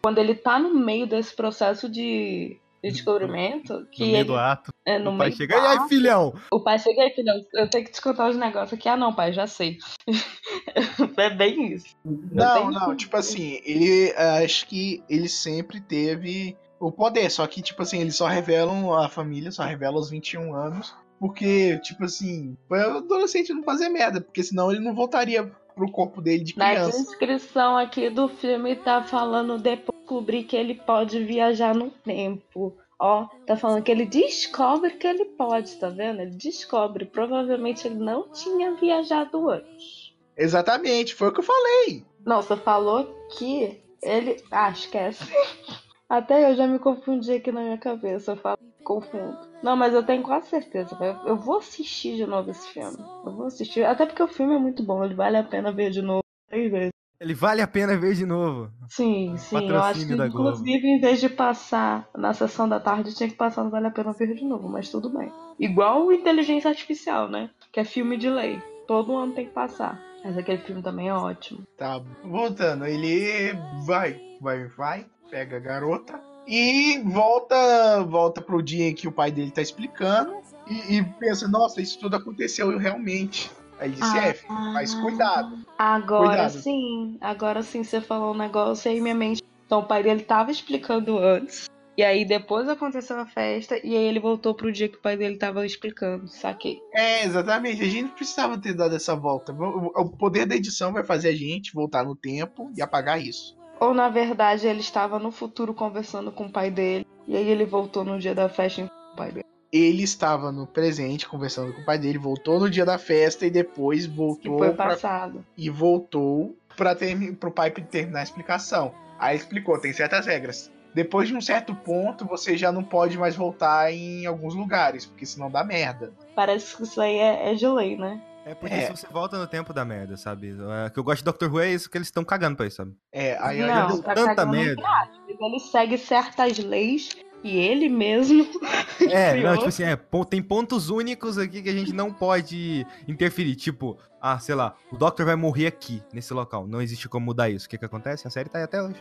[SPEAKER 3] quando ele tá no meio desse processo de, de descobrimento, que
[SPEAKER 2] no meio
[SPEAKER 3] ele
[SPEAKER 2] do ato,
[SPEAKER 3] é no
[SPEAKER 2] o pai
[SPEAKER 3] meio
[SPEAKER 2] chega, e aí, filhão?
[SPEAKER 3] o pai chega aí, filhão, eu tenho que te contar os negócios aqui. Ah, não, pai, já sei. é bem isso.
[SPEAKER 1] Não,
[SPEAKER 3] tenho
[SPEAKER 1] não,
[SPEAKER 3] que-
[SPEAKER 1] tipo assim, ele acho que ele sempre teve o poder, só que, tipo assim, eles só revelam a família, só revelam aos 21 anos, porque, tipo assim, pra o adolescente não fazer merda, porque senão ele não voltaria pro corpo dele de
[SPEAKER 3] Na
[SPEAKER 1] criança.
[SPEAKER 3] descrição aqui do filme tá falando depois descobrir que ele pode viajar no tempo. Ó, tá falando que ele descobre que ele pode, tá vendo? Ele descobre. Provavelmente ele não tinha viajado antes.
[SPEAKER 1] Exatamente, foi o que eu falei.
[SPEAKER 3] Não, você falou que ele. Ah, esquece. Até eu já me confundi aqui na minha cabeça. Eu falo, confundo. Não, mas eu tenho quase certeza. Eu, eu vou assistir de novo esse filme. Eu vou assistir. Até porque o filme é muito bom. Ele vale a pena ver de novo três vezes.
[SPEAKER 2] Ele vale a pena ver de novo.
[SPEAKER 3] Sim, sim. Eu acho que,
[SPEAKER 2] Patrocínio
[SPEAKER 3] inclusive, em vez de passar na sessão da tarde, tinha que passar no Vale a Pena Ver de novo, mas tudo bem. Igual o Inteligência Artificial, né? Que é filme de lei. Todo ano tem que passar. Mas aquele filme também é ótimo.
[SPEAKER 1] Tá, voltando, ele vai, vai, vai, pega a garota e volta, volta pro dia em que o pai dele tá explicando e, e pensa, nossa, isso tudo aconteceu realmente. Aí ele disse,
[SPEAKER 3] Ah,
[SPEAKER 1] é, mas cuidado.
[SPEAKER 3] Agora
[SPEAKER 1] Cuidado.
[SPEAKER 3] sim, agora sim você falou um negócio aí minha mente. Então o pai dele tava explicando antes. E aí depois aconteceu a festa e aí ele voltou pro dia que o pai dele tava explicando. Saquei.
[SPEAKER 1] É, exatamente. A gente precisava ter dado essa volta. O poder da edição vai fazer a gente voltar no tempo e apagar isso.
[SPEAKER 3] Ou na verdade ele estava no futuro conversando com o pai dele. E aí ele voltou no dia da festa com o pai dele.
[SPEAKER 1] Ele estava no presente conversando com o pai dele, voltou no dia da festa e depois voltou
[SPEAKER 3] foi
[SPEAKER 1] pra,
[SPEAKER 3] passado.
[SPEAKER 1] e voltou para ter pro pai terminar a explicação. Aí explicou, tem certas regras. depois de um certo ponto, você já não pode mais voltar em alguns lugares, porque senão dá merda.
[SPEAKER 3] Parece que isso aí é, é de lei, né?
[SPEAKER 2] É porque
[SPEAKER 1] É.
[SPEAKER 2] se você volta no tempo da merda, sabe? O que eu gosto de Doctor Who é isso que eles estão cagando pra isso, sabe?
[SPEAKER 1] É, aí
[SPEAKER 3] não,
[SPEAKER 2] deu
[SPEAKER 3] tá
[SPEAKER 2] tanta merda.
[SPEAKER 3] Ele segue certas leis e ele mesmo.
[SPEAKER 2] É, não, tipo assim, é, tem pontos únicos aqui que a gente não pode interferir. Tipo, ah, sei lá, o Doctor vai morrer aqui, nesse local. Não existe como mudar isso. O que que acontece? A série tá aí até hoje.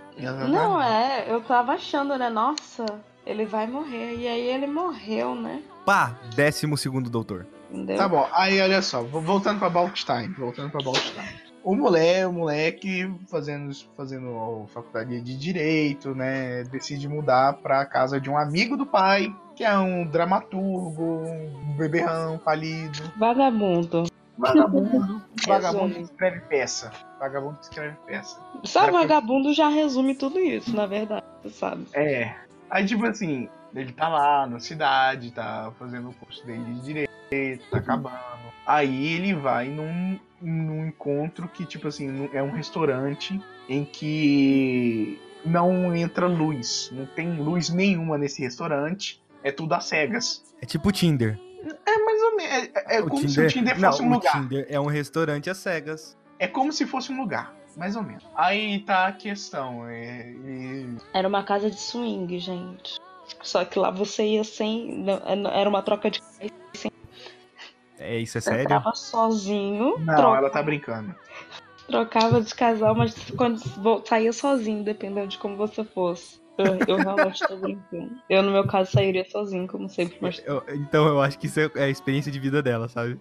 [SPEAKER 3] Não, é, eu tava achando, né? Nossa, ele vai morrer. E aí ele morreu, né?
[SPEAKER 2] Pá, décimo segundo doutor.
[SPEAKER 3] Entendeu?
[SPEAKER 1] Tá bom, aí olha só, vo- voltando pra Balkstein, voltando pra Balkstein. O moleque, o moleque fazendo, fazendo faculdade de direito, né, decide mudar pra casa de um amigo do pai, que é um dramaturgo, um beberrão, falido,
[SPEAKER 3] Vagabundo.
[SPEAKER 1] vagabundo, vagabundo que escreve peça, vagabundo que escreve peça.
[SPEAKER 3] Só vagabundo já resume tudo isso, na verdade, sabe.
[SPEAKER 1] É, aí tipo assim, ele tá lá na cidade, tá fazendo o curso dele de direito, tá acabando. Aí ele vai num, num encontro que, tipo assim, é um restaurante em que não entra luz. Não tem luz nenhuma nesse restaurante. É tudo às cegas.
[SPEAKER 2] É tipo o Tinder.
[SPEAKER 1] É mais ou menos. É, é
[SPEAKER 2] o
[SPEAKER 1] como se o Tinder
[SPEAKER 2] não,
[SPEAKER 1] fosse um
[SPEAKER 2] o
[SPEAKER 1] lugar.
[SPEAKER 2] Tinder é um restaurante às cegas.
[SPEAKER 1] É como se fosse um lugar. Mais ou menos. Aí tá a questão. É, e-
[SPEAKER 3] Era uma casa de swing, gente. Só que lá você ia sem. não, Era uma troca de.
[SPEAKER 2] É isso, é
[SPEAKER 3] Você
[SPEAKER 2] sério?
[SPEAKER 3] entrava sozinho.
[SPEAKER 1] Não,
[SPEAKER 3] troca-
[SPEAKER 1] ela tá brincando.
[SPEAKER 3] Trocava de casal, mas quando saía sozinho, dependendo de como você fosse. Eu, eu realmente tô brincando. Eu, no meu caso, sairia sozinho, como sempre, mas.
[SPEAKER 2] Eu- então eu acho que isso é é a experiência de vida dela, sabe?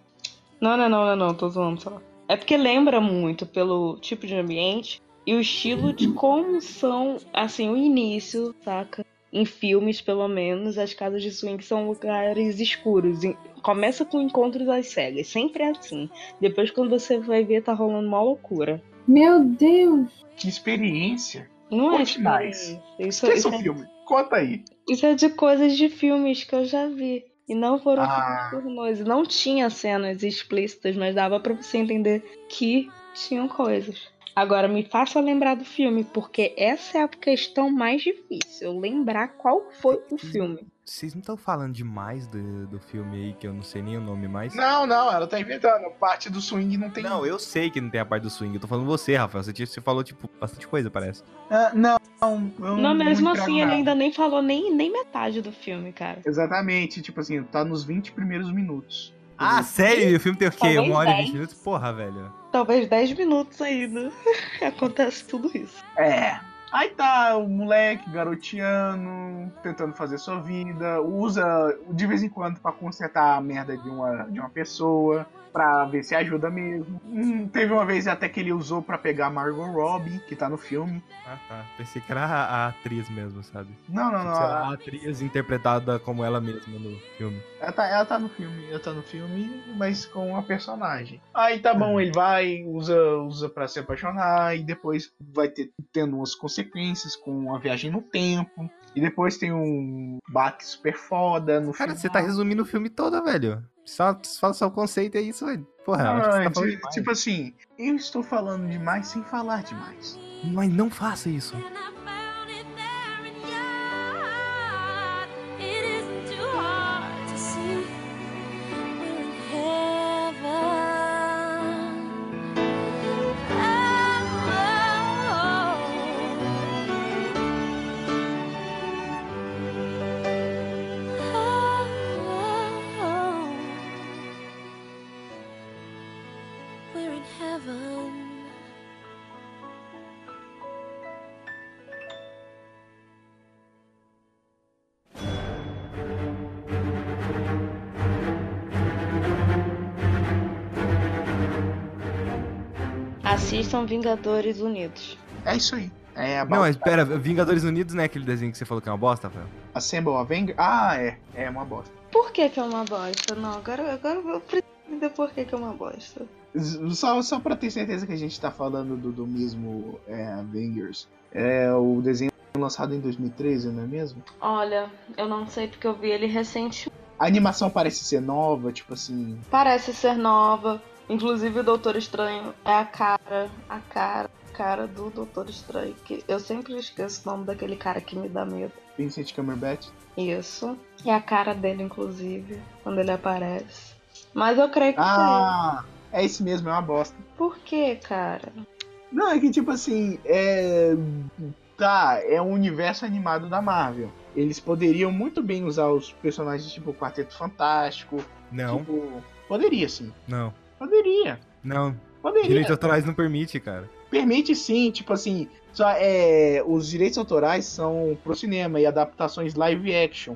[SPEAKER 3] Não, não, não, não, não, tô zoando só. É porque lembra muito pelo tipo de ambiente e o estilo de como são, assim, o início, saca? Em filmes, pelo menos, as casas de swing são lugares escuros. Começa com encontros às cegas, sempre é assim. Depois, quando você vai ver, tá rolando uma loucura.
[SPEAKER 4] Meu Deus!
[SPEAKER 1] Que experiência.
[SPEAKER 3] Não é
[SPEAKER 1] Conte mais.
[SPEAKER 3] experiência. Isso, isso,
[SPEAKER 1] o
[SPEAKER 3] é,
[SPEAKER 1] filme. Conta aí.
[SPEAKER 3] isso é de coisas de filmes que eu já vi. E não foram
[SPEAKER 1] Ah.
[SPEAKER 3] filmes pornôs. Não tinha cenas explícitas, mas dava pra você entender que tinham coisas. Agora me faça lembrar do filme, porque essa é a questão mais difícil. Lembrar qual foi o filme.
[SPEAKER 2] Vocês não estão falando demais do, do filme aí, que eu não sei nem o nome mais?
[SPEAKER 1] Não, não, ela tá inventando. Parte do swing não tem.
[SPEAKER 2] Não, eu sei que não tem a parte do swing. Eu tô falando você, Rafael. Você, tinha- você falou, tipo, bastante coisa, parece.
[SPEAKER 1] Ah, não, não. eu
[SPEAKER 3] Não, mesmo assim, ele ainda nem falou nem, nem metade do filme, cara.
[SPEAKER 1] Exatamente, tipo assim, tá nos 20 primeiros minutos.
[SPEAKER 2] Ah, sério? O filme tem o quê?
[SPEAKER 3] Talvez
[SPEAKER 2] Uma hora e
[SPEAKER 3] dez.
[SPEAKER 2] vinte minutos? Porra, velho.
[SPEAKER 3] Talvez 10 minutos ainda. Acontece tudo isso.
[SPEAKER 1] É. Aí tá o moleque garoteando, tentando fazer sua vida, usa de vez em quando pra consertar a merda de uma, de uma pessoa, pra ver se ajuda mesmo. Hum, teve uma vez até que ele usou pra pegar a Margot Robbie, que tá no filme.
[SPEAKER 2] Ah, tá. Pensei que era a, a atriz mesmo, sabe?
[SPEAKER 1] Não, não, não. Ela-
[SPEAKER 2] a atriz interpretada como ela mesma no filme.
[SPEAKER 1] Ela tá, ela tá no filme, ela tá no filme, mas com uma personagem. Aí tá bom, ele vai, usa, usa para se apaixonar e depois vai ter tendo umas consequências com a viagem no tempo. E depois tem um bate super foda no
[SPEAKER 2] Cara,
[SPEAKER 1] final.
[SPEAKER 2] você tá resumindo o filme todo, velho. Só, fala só o conceito, é isso, velho. Porra,
[SPEAKER 1] Ah,
[SPEAKER 2] tá falando
[SPEAKER 1] ti-
[SPEAKER 2] demais.
[SPEAKER 1] tipo assim, eu estou falando demais sem falar demais.
[SPEAKER 2] Mas não faça isso.
[SPEAKER 3] Assistam Vingadores Unidos.
[SPEAKER 1] É isso aí. É a
[SPEAKER 2] Não, mas pera, Vingadores Unidos não é aquele desenho que você falou que é uma bosta, Rafael?
[SPEAKER 1] Assemble Avenger. Ah, é. É uma bosta.
[SPEAKER 3] Por que, que é uma bosta? Não, agora, agora eu preciso entender por que, que é uma bosta.
[SPEAKER 1] Só, só pra ter certeza que a gente tá falando do, do mesmo é, Avengers. É o desenho lançado em 2013, não é mesmo?
[SPEAKER 3] Olha, eu não sei porque eu vi ele recente.
[SPEAKER 1] A animação parece ser nova, tipo assim.
[SPEAKER 3] Parece ser nova. Inclusive o Doutor Estranho é a cara, a cara cara do Doutor Estranho. Que eu sempre esqueço o nome daquele cara que me dá medo.
[SPEAKER 1] Vincent Cumberbatch.
[SPEAKER 3] Isso. E a cara dele, inclusive, quando ele aparece. Mas eu creio que sim.
[SPEAKER 1] Ah, é esse mesmo, é uma bosta.
[SPEAKER 3] Por que, cara?
[SPEAKER 1] Não, é que tipo assim, é. Tá, é um universo animado da Marvel. Eles poderiam muito bem usar os personagens tipo Quarteto Fantástico.
[SPEAKER 2] Não,
[SPEAKER 1] Tipo. Poderia sim.
[SPEAKER 2] não,
[SPEAKER 1] Poderia.
[SPEAKER 2] não.
[SPEAKER 1] Poderia.
[SPEAKER 2] Direitos autorais não permite, cara.
[SPEAKER 1] Permite sim, tipo assim. Só é, os direitos autorais são pro cinema e adaptações live action.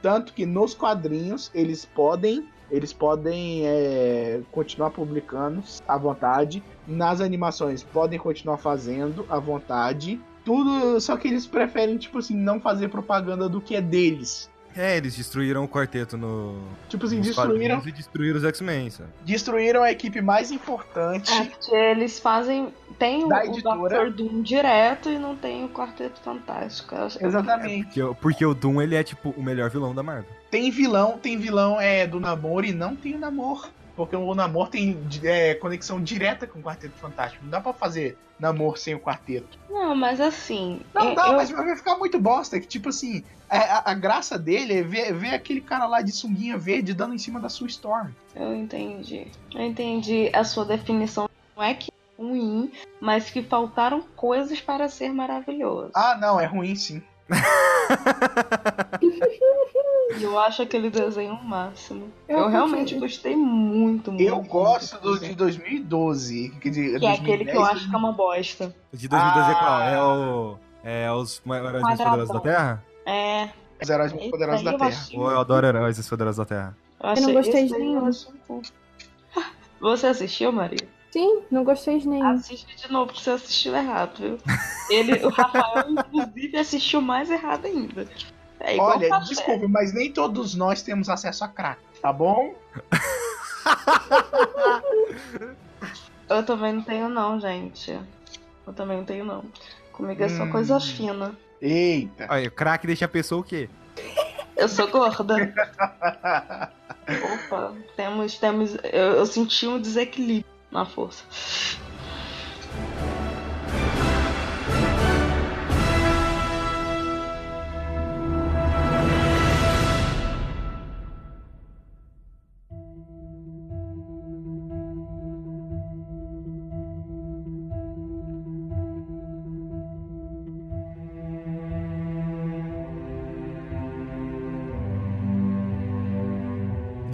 [SPEAKER 1] Tanto que nos quadrinhos eles podem. Eles podem é, continuar publicando à vontade. Nas animações podem continuar fazendo à vontade. Tudo. Só que eles preferem, tipo assim, não fazer propaganda do que é deles.
[SPEAKER 2] É, eles destruíram o quarteto no.
[SPEAKER 1] Tipo assim, destruíram,
[SPEAKER 2] E destruíram os X-Men, sabe?
[SPEAKER 1] destruíram a equipe mais importante.
[SPEAKER 3] É porque eles fazem. Tem o,
[SPEAKER 1] Da
[SPEAKER 3] o
[SPEAKER 1] editora.
[SPEAKER 3] Dr. Doom direto e não tem o Quarteto Fantástico. Que-
[SPEAKER 1] Exatamente.
[SPEAKER 2] Porque, o- porque o Doom, ele é, tipo, o melhor vilão da Marvel.
[SPEAKER 1] Tem vilão, tem vilão é do Namor e não tem o Namor. Porque o Namor tem é, conexão direta com o Quarteto Fantástico. Não dá pra fazer Namor sem o Quarteto.
[SPEAKER 3] Não, mas assim.
[SPEAKER 1] Não
[SPEAKER 3] eu-
[SPEAKER 1] dá,
[SPEAKER 3] eu-
[SPEAKER 1] mas vai ficar muito bosta. Que tipo assim, é, a, a graça dele é ver, ver aquele cara lá de sunguinha verde dando em cima da sua Storm.
[SPEAKER 3] Eu entendi. Eu entendi a sua definição. Não é que é ruim, mas que faltaram coisas para ser maravilhoso.
[SPEAKER 1] Ah, não, é ruim sim.
[SPEAKER 3] Eu acho aquele desenho o máximo.
[SPEAKER 4] Eu
[SPEAKER 3] Eu, realmente gostei muito, muito.
[SPEAKER 1] Eu gosto
[SPEAKER 3] muito
[SPEAKER 1] do de
[SPEAKER 3] desenho.
[SPEAKER 1] 2012. Que, de,
[SPEAKER 3] Que é aquele que eu acho que é uma bosta.
[SPEAKER 2] O de 2012 é qual?
[SPEAKER 1] Ah.
[SPEAKER 2] É o. É os maiores
[SPEAKER 3] Quadradão.
[SPEAKER 2] poderosos da Terra?
[SPEAKER 3] É.
[SPEAKER 1] Os heróis mais poderosos da Terra.
[SPEAKER 3] achei-
[SPEAKER 2] eu adoro heróis poderosos da Terra?
[SPEAKER 3] eu
[SPEAKER 4] Eu não gostei de nenhum.
[SPEAKER 3] um. Você assistiu, Maria?
[SPEAKER 4] Sim, não gostei de nenhum.
[SPEAKER 3] Assiste de novo, porque você assistiu errado, viu? Ele, o Rafael, inclusive, assistiu mais errado ainda. É igual
[SPEAKER 1] Olha,
[SPEAKER 3] café.
[SPEAKER 1] desculpa, mas nem todos nós temos acesso a crack, tá bom?
[SPEAKER 3] Eu também não tenho, não, gente. Eu também não tenho, não. Comigo é só
[SPEAKER 1] Hum.
[SPEAKER 3] coisa fina.
[SPEAKER 1] Eita.
[SPEAKER 2] Aí, o craque deixa a pessoa o quê?
[SPEAKER 3] Eu sou gorda. Opa, temos, temos. Eu, eu senti um desequilíbrio na força.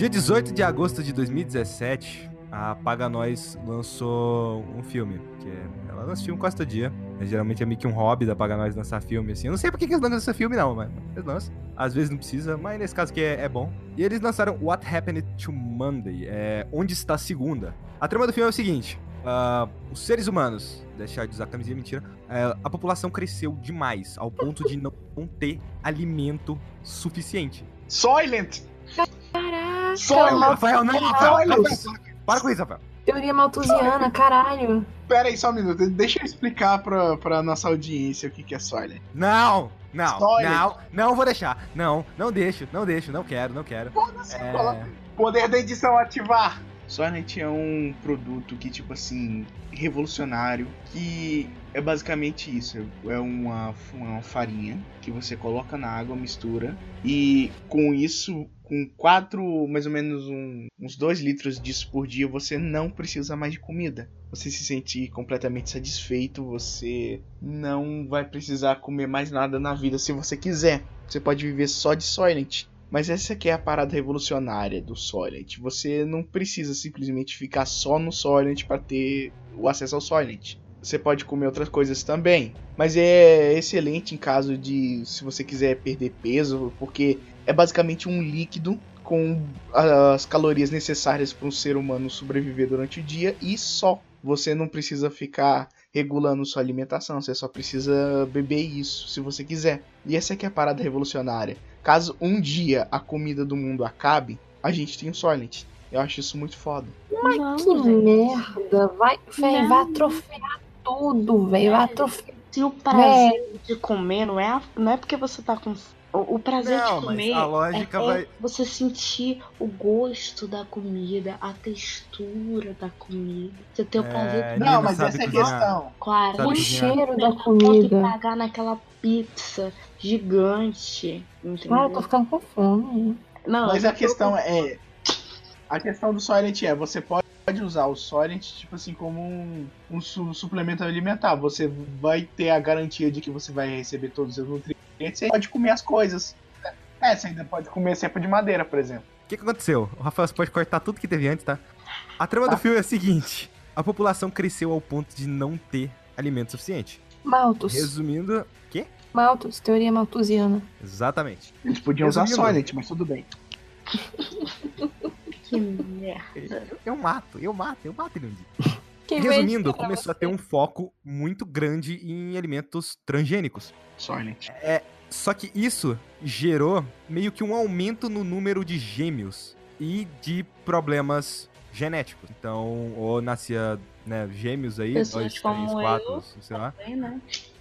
[SPEAKER 2] Dia 18 de agosto de 2017, a Paga Nós lançou um filme. Que é- ela lança filme quase todo dia. É, geralmente é meio que um hobby da Paga Nós lançar filme, assim. Eu não sei por que eles lançam esse filme, não, mas eles lançam. Às vezes não precisa, mas nesse caso aqui é, é bom. E eles lançaram What Happened to Monday, é, Onde Está Segunda. A trama do filme é o seguinte. ah, os seres humanos, deixar de usar camisinha, mentira. é, a população cresceu demais, ao ponto de não não ter alimento suficiente.
[SPEAKER 1] Soylent!
[SPEAKER 4] Caraca,
[SPEAKER 1] Soylent!
[SPEAKER 2] Rafael, não, Rafael,
[SPEAKER 1] Soylent!
[SPEAKER 2] Rafael, para com isso, Rafael.
[SPEAKER 4] teoria maltusiana, caralho.
[SPEAKER 1] Pera aí só um minuto, deixa eu explicar pra, pra nossa audiência o que, que é Soylent.
[SPEAKER 2] Não, não,
[SPEAKER 1] Soylent.
[SPEAKER 2] não, não vou deixar. Não, não deixo, não deixo, não quero, não quero. É,
[SPEAKER 1] Coloca- Poder da edição ativar! Soylent é um produto que, tipo assim, revolucionário, que é basicamente isso. É uma, uma farinha que você coloca na água, mistura, e com isso, com quatro, mais ou menos um- uns dois litros disso por dia, você não precisa mais de comida. Você se sente completamente satisfeito, você não vai precisar comer mais nada na vida se você quiser. Você pode viver só de Soylent. Mas essa aqui é a parada revolucionária do Soylent. Você não precisa simplesmente ficar só no Soylent para ter o acesso ao Soylent. Você pode comer outras coisas também. Mas é excelente em caso de se você quiser perder peso, porque é basicamente um líquido com as calorias necessárias para um ser humano sobreviver durante o dia e só. Você não precisa ficar regulando sua alimentação, você só precisa beber isso se você quiser. E essa aqui é a parada revolucionária. Caso um dia a comida do mundo acabe, a gente tem o Soylent. Eu acho isso muito foda.
[SPEAKER 3] Não,
[SPEAKER 4] Que
[SPEAKER 3] gente.
[SPEAKER 4] merda. Vai, véi, vai atrofiar tudo, velho. Vai atrofiar.
[SPEAKER 3] Se o prazer de comer não é, a- não é porque você tá com O, o prazer
[SPEAKER 2] Não,
[SPEAKER 3] de
[SPEAKER 2] mas
[SPEAKER 3] comer
[SPEAKER 2] a lógica
[SPEAKER 3] é, é
[SPEAKER 2] vai-
[SPEAKER 3] você sentir o gosto da comida, a textura da comida. Você ter o prazer
[SPEAKER 2] É,
[SPEAKER 3] de
[SPEAKER 1] Não, mas essa é a questão.
[SPEAKER 3] Claro,
[SPEAKER 2] Sabe
[SPEAKER 4] O
[SPEAKER 2] cozinhar.
[SPEAKER 4] cheiro da
[SPEAKER 3] Pode
[SPEAKER 4] comida.
[SPEAKER 3] pagar naquela pizza gigante, entendeu?
[SPEAKER 4] Ah, eu tô ficando com fome.
[SPEAKER 3] Não,
[SPEAKER 1] Mas a questão é. A questão do Soylent é, você pode usar o Soylent, tipo assim, como um, um su- suplemento alimentar. Você vai ter a garantia de que você vai receber todos os nutrientes. Você pode comer as coisas. É, você ainda pode comer cepa de madeira, por exemplo.
[SPEAKER 2] O que, que aconteceu? O Rafael, você pode cortar tudo que teve antes, tá? A trama
[SPEAKER 1] Tá.
[SPEAKER 2] do filme é a seguinte: a população cresceu ao ponto de não ter alimento suficiente.
[SPEAKER 4] Maltos.
[SPEAKER 2] Resumindo, quê?
[SPEAKER 4] Maltos, teoria maltusiana.
[SPEAKER 2] Exatamente.
[SPEAKER 1] Eles podiam usar
[SPEAKER 2] Resumindo.
[SPEAKER 1] Soylent, mas tudo bem.
[SPEAKER 3] Que merda.
[SPEAKER 2] Eu, eu mato, eu mato, eu mato ele um dia.
[SPEAKER 4] Quem
[SPEAKER 2] Resumindo, começou a
[SPEAKER 4] você?
[SPEAKER 2] ter um foco muito grande em alimentos transgênicos.
[SPEAKER 1] Soylent.
[SPEAKER 2] Só que isso gerou meio que um aumento no número de gêmeos e de problemas genéticos. Então, ou nascia, né, gêmeos aí,
[SPEAKER 3] Pessoas
[SPEAKER 2] dois,
[SPEAKER 3] como
[SPEAKER 2] três,
[SPEAKER 3] eu.
[SPEAKER 2] quatro, sei lá.
[SPEAKER 3] Bem, né?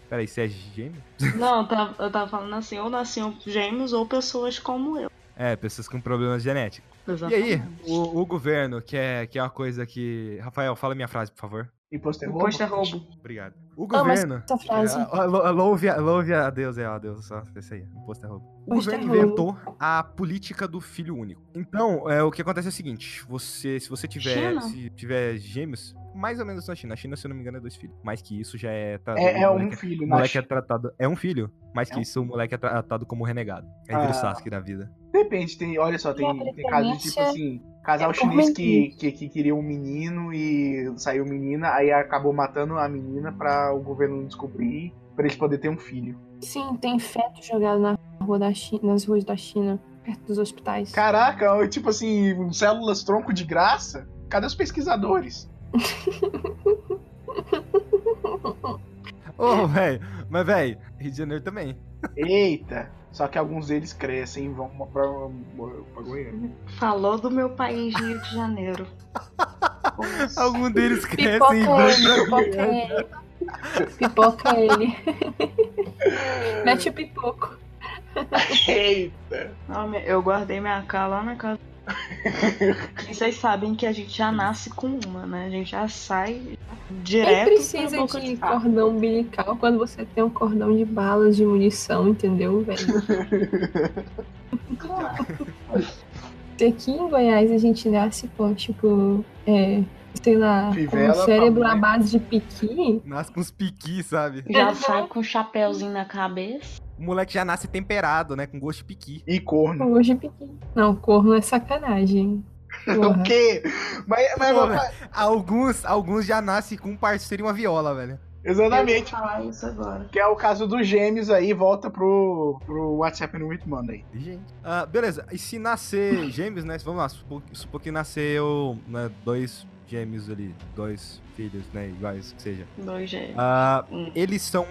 [SPEAKER 2] Peraí, você é gêmeo?
[SPEAKER 3] Não, eu tava, eu tava falando assim, ou nasciam gêmeos ou pessoas como eu.
[SPEAKER 2] É, pessoas com problemas genéticos. E
[SPEAKER 3] Exatamente.
[SPEAKER 2] aí, o, o governo, que é, que é uma coisa que... Rafael, fala minha frase, por favor.
[SPEAKER 1] Imposto é roubo?
[SPEAKER 3] posto é roubo.
[SPEAKER 2] Obrigado. O
[SPEAKER 4] mas
[SPEAKER 2] governo...
[SPEAKER 4] essa frase.
[SPEAKER 2] É, lou- louve, a- louve a Deus, é, a Deus, só isso aí, imposto é roubo. O
[SPEAKER 4] é
[SPEAKER 2] governo inventou a política do filho único. Então, é, o que acontece é o seguinte, você, se você tiver,
[SPEAKER 3] China?
[SPEAKER 2] se tiver gêmeos, mais ou menos na China, na China, se eu não me engano, é dois filhos. Mais que isso já é... Tá,
[SPEAKER 1] É, é
[SPEAKER 2] o
[SPEAKER 1] um
[SPEAKER 2] moleque,
[SPEAKER 1] filho,
[SPEAKER 2] o
[SPEAKER 1] na
[SPEAKER 2] moleque é tratado... É um filho, mais
[SPEAKER 1] É
[SPEAKER 2] que
[SPEAKER 1] um
[SPEAKER 2] isso, o moleque é tratado como renegado. Aí vira o
[SPEAKER 1] Ah.
[SPEAKER 2] Sasuke da vida.
[SPEAKER 1] Depende, tem, olha só, tem, tem casos de tipo assim, casal
[SPEAKER 4] é
[SPEAKER 1] chinês que, que, que queria um menino e saiu menina, aí acabou matando a menina pra o governo não descobrir, pra eles poderem ter um filho.
[SPEAKER 4] Sim, tem feto jogado na rua da China, nas ruas da China, perto dos hospitais.
[SPEAKER 1] Caraca, tipo assim, células tronco de graça? Cadê os pesquisadores?
[SPEAKER 2] Ô, velho, mas velho, Rio de Janeiro também.
[SPEAKER 1] Eita! Só que alguns deles crescem e vão pra, pra Goiânia.
[SPEAKER 3] Falou do meu país, Rio de Janeiro.
[SPEAKER 2] Algum deles crescem e vão
[SPEAKER 4] ele,
[SPEAKER 2] pra
[SPEAKER 4] pipoca ele. Pipoca ele. Mete o pipoco.
[SPEAKER 1] Eita!
[SPEAKER 3] Eu guardei minha K lá na casa. E vocês sabem que a gente já nasce com uma, né? A gente já sai direto.
[SPEAKER 4] Nem precisa
[SPEAKER 3] boca
[SPEAKER 4] de
[SPEAKER 3] faca.
[SPEAKER 4] cordão umbilical quando você tem um cordão de balas de munição, entendeu, velho? Se aqui em Goiás a gente nasce com, tipo, é, sei lá, com
[SPEAKER 1] Fivela,
[SPEAKER 4] o cérebro à base de piqui,
[SPEAKER 2] Nasce com uns piquis, sabe?
[SPEAKER 3] Já sai com um chapéuzinho na cabeça.
[SPEAKER 2] O moleque já nasce temperado, né? Com gosto de piqui.
[SPEAKER 1] E corno.
[SPEAKER 4] com gosto de piqui. Não, corno é sacanagem. Porra.
[SPEAKER 1] O quê? Mas, mas,
[SPEAKER 2] Pô,
[SPEAKER 1] mas-
[SPEAKER 2] Alguns, alguns já nascem com um parceiro e uma viola, velho.
[SPEAKER 1] Exatamente.
[SPEAKER 3] falar isso agora.
[SPEAKER 1] Que é o caso dos gêmeos aí, volta pro, pro WhatsApp no With Monday.
[SPEAKER 2] Gente. Ah, beleza, e se nascer gêmeos, né? Vamos lá, supor, supor que nasceu né, dois gêmeos ali, dois filhos, né? Iguais que seja.
[SPEAKER 3] Dois gêmeos.
[SPEAKER 2] Ah,
[SPEAKER 3] Hum.
[SPEAKER 2] eles são.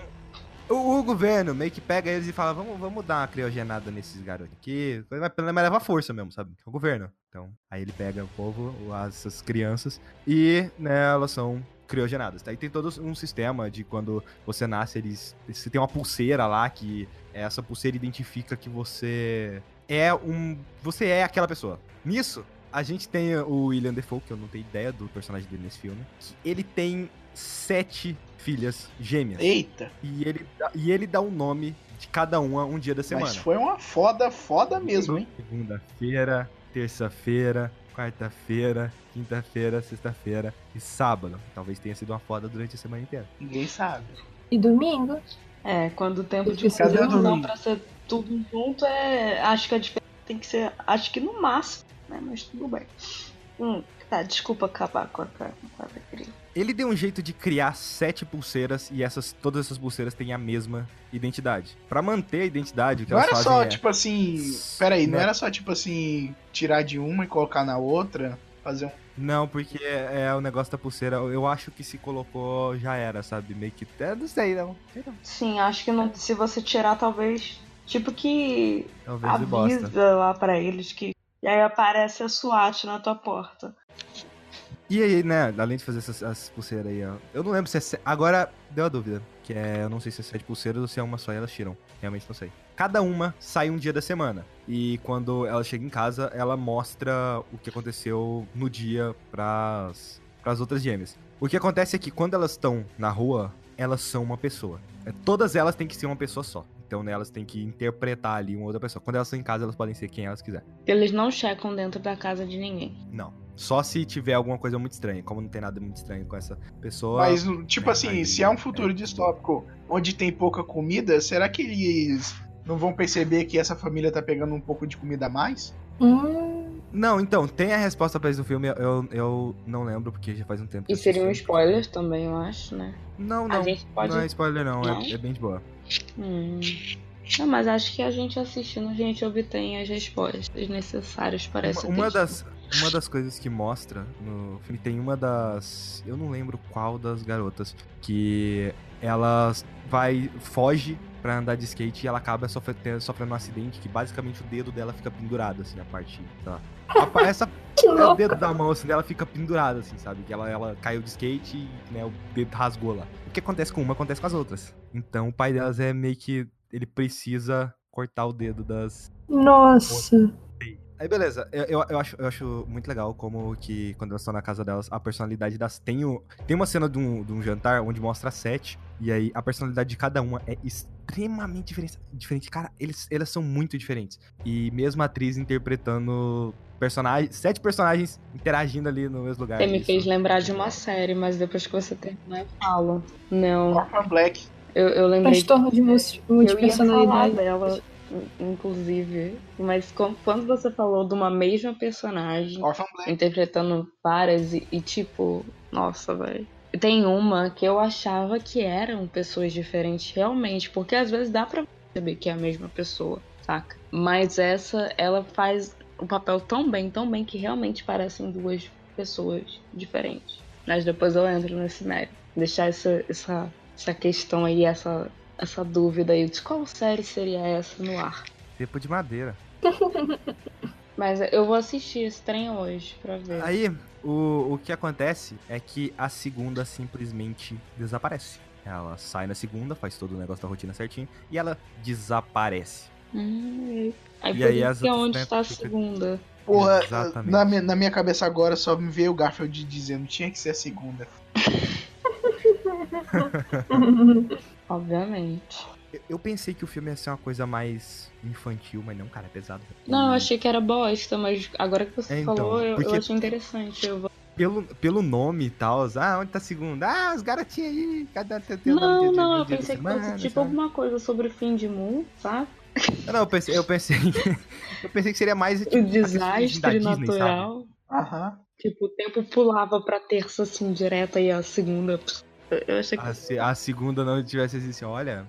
[SPEAKER 2] O, o governo meio que pega eles e fala: vamos, vamos dar uma criogenada nesses garotos aqui. Mas, mas leva força mesmo, sabe? É o governo. Então, aí ele pega o povo, essas crianças, e né, elas são criogenadas. Aí tem todo um sistema de quando você nasce, eles. Você tem uma pulseira lá que essa pulseira identifica que você é um. Você é aquela pessoa. Nisso, a gente tem o William Defoe, que eu não tenho ideia do personagem dele nesse filme. Que ele tem sete filhas gêmeas.
[SPEAKER 1] Eita!
[SPEAKER 2] E ele, dá- e ele dá o nome de cada uma um dia da semana.
[SPEAKER 1] Mas foi uma foda, foda mesmo, hein?
[SPEAKER 2] Segunda-feira, terça-feira, quarta-feira, quinta-feira, sexta-feira e sábado. Talvez tenha sido uma foda durante a semana inteira.
[SPEAKER 1] Ninguém sabe.
[SPEAKER 4] E domingo?
[SPEAKER 3] É, quando o tempo de confusão
[SPEAKER 1] domingo?
[SPEAKER 3] pra ser tudo junto é. Acho que a diferença tem que ser. Acho que no máximo, né? Mas tudo bem. Hum, tá, desculpa acabar com a com a.
[SPEAKER 2] Ele deu um jeito de criar sete pulseiras e essas, todas essas pulseiras têm a mesma identidade. Pra manter a identidade, o que
[SPEAKER 1] Não
[SPEAKER 2] elas
[SPEAKER 1] era
[SPEAKER 2] fazem
[SPEAKER 1] só,
[SPEAKER 2] é...
[SPEAKER 1] tipo assim. Peraí, não
[SPEAKER 2] Né?
[SPEAKER 1] era só, tipo assim, tirar de uma e colocar na outra? Fazer um.
[SPEAKER 2] Não, porque é, é o negócio da pulseira. Eu acho que se colocou já era, sabe? Meio que. É, não sei, não. Não.
[SPEAKER 3] Sim, acho que não, se você tirar, talvez. Tipo que
[SPEAKER 2] Talvez
[SPEAKER 3] avisa lá pra eles que. E aí aparece a SWAT na tua porta.
[SPEAKER 2] E aí, né, além de fazer essas, essas pulseiras aí, ó. Eu não lembro se é. Agora deu a dúvida. Que é. Eu não sei se é sete pulseiras ou se é uma só e elas tiram. Realmente não sei. Cada uma sai um dia da semana. E quando ela chega em casa, ela mostra o que aconteceu no dia pras, pras outras gêmeas. O que acontece é que quando elas estão na rua, elas são uma pessoa. É, Todas elas têm que ser uma pessoa só. Então, né, elas têm que interpretar ali uma outra pessoa. Quando elas estão em casa, elas podem ser quem elas quiserem.
[SPEAKER 3] Eles não checam dentro da casa de ninguém.
[SPEAKER 2] Não. Só se tiver alguma coisa muito estranha. Como não tem nada muito estranho com essa pessoa.
[SPEAKER 1] Mas, tipo
[SPEAKER 2] é,
[SPEAKER 1] assim,
[SPEAKER 2] aí-
[SPEAKER 1] se é um futuro distópico onde tem pouca comida, será que eles não vão perceber que essa família tá pegando um pouco de comida a mais?
[SPEAKER 4] Hum,
[SPEAKER 2] Não, então, tem a resposta pra isso no filme, eu, eu não lembro, porque já faz um tempo que
[SPEAKER 3] E seria um spoiler também, eu acho, né?
[SPEAKER 2] Não,
[SPEAKER 3] A
[SPEAKER 2] não.
[SPEAKER 3] gente pode.
[SPEAKER 2] Não é spoiler, não.
[SPEAKER 3] Não?
[SPEAKER 2] É, é bem de boa.
[SPEAKER 3] Hum. Não, mas acho que a gente assistindo, a gente obtém as respostas necessárias para essa
[SPEAKER 2] Uma, uma das, uma das coisas que mostra no filme tem uma das. Eu não lembro qual das garotas. Que ela vai. foge pra andar de skate e ela acaba sofrendo, sofrendo um acidente que basicamente o dedo dela fica pendurado, assim, a parte. Sei lá. Essa o dedo da mão, assim, dela fica pendurado, assim, sabe? Que ela, ela caiu de skate e né, o dedo rasgou lá. O que acontece com uma, acontece com as outras. Então o pai delas é meio que. Ele precisa cortar o dedo das.
[SPEAKER 4] Nossa.
[SPEAKER 2] Aí beleza, eu, eu, eu acho, eu acho muito legal como que quando elas estão na casa delas, a personalidade das. Tem, o, tem uma cena de um, de um jantar onde mostra sete, e aí a personalidade de cada uma é extremamente diferente. diferente. Cara, eles, elas são muito diferentes. E mesmo a atriz interpretando personagens. Sete personagens interagindo ali no mesmo lugar.
[SPEAKER 3] Você me
[SPEAKER 2] Isso-
[SPEAKER 3] fez lembrar de uma série, mas depois que você terminar, eu falo. Não,
[SPEAKER 1] Orphan Black.
[SPEAKER 3] eu, eu lembrei.
[SPEAKER 4] Transtorno de multi-
[SPEAKER 3] Eu ia falar
[SPEAKER 4] multipersonalidade.
[SPEAKER 3] dela, in- inclusive. Mas com- quando você falou de uma mesma personagem
[SPEAKER 1] Orphan Black.
[SPEAKER 3] interpretando várias e, e, tipo, nossa, velho. Tem uma que eu achava que eram pessoas diferentes realmente, porque às vezes dá pra perceber que é a mesma pessoa, saca? Mas essa, ela faz o papel tão bem, tão bem que realmente parecem duas pessoas diferentes. Mas depois eu entro nesse mérito. Deixar essa, essa, essa questão aí, essa, essa dúvida aí de qual série seria essa no ar.
[SPEAKER 2] Tempo de madeira.
[SPEAKER 3] Mas eu vou assistir esse trem hoje pra ver.
[SPEAKER 2] Aí, o, o que acontece é que a segunda simplesmente desaparece. Ela sai na segunda, faz todo o negócio da rotina certinho, e ela desaparece.
[SPEAKER 3] Hum, aí
[SPEAKER 2] E aí as
[SPEAKER 3] que é onde
[SPEAKER 2] né,
[SPEAKER 3] está a
[SPEAKER 2] fica-
[SPEAKER 3] segunda.
[SPEAKER 1] Porra,
[SPEAKER 2] Exatamente.
[SPEAKER 1] na minha, na minha cabeça agora só me veio o Garfield dizendo tinha que ser a segunda.
[SPEAKER 3] Obviamente.
[SPEAKER 2] Eu, pensei que o filme ia ser uma coisa mais infantil, mas não, cara, é pesado.
[SPEAKER 3] Não, eu achei que era bosta, mas agora que você
[SPEAKER 2] É, então,
[SPEAKER 3] falou, eu, eu achei interessante. Eu vou-
[SPEAKER 2] Pelo, pelo nome e tal, ah, onde tá a segunda? Ah, os garotinhos aí, cada tem tem o nome
[SPEAKER 3] Não,
[SPEAKER 2] de- de-
[SPEAKER 3] não,
[SPEAKER 2] de
[SPEAKER 3] eu pensei que fosse tipo
[SPEAKER 2] sabe?
[SPEAKER 3] alguma coisa sobre o fim de mundo, sabe?
[SPEAKER 2] Não, eu pensei, eu pensei, eu pensei que seria mais tipo,
[SPEAKER 3] o desastre
[SPEAKER 2] da Disney, sabe?
[SPEAKER 3] natural.
[SPEAKER 1] Aham.
[SPEAKER 3] Tipo, o tempo pulava pra terça assim, direto e a segunda. pss, Eu- que
[SPEAKER 2] A, se- a segunda não tivesse existido, olha.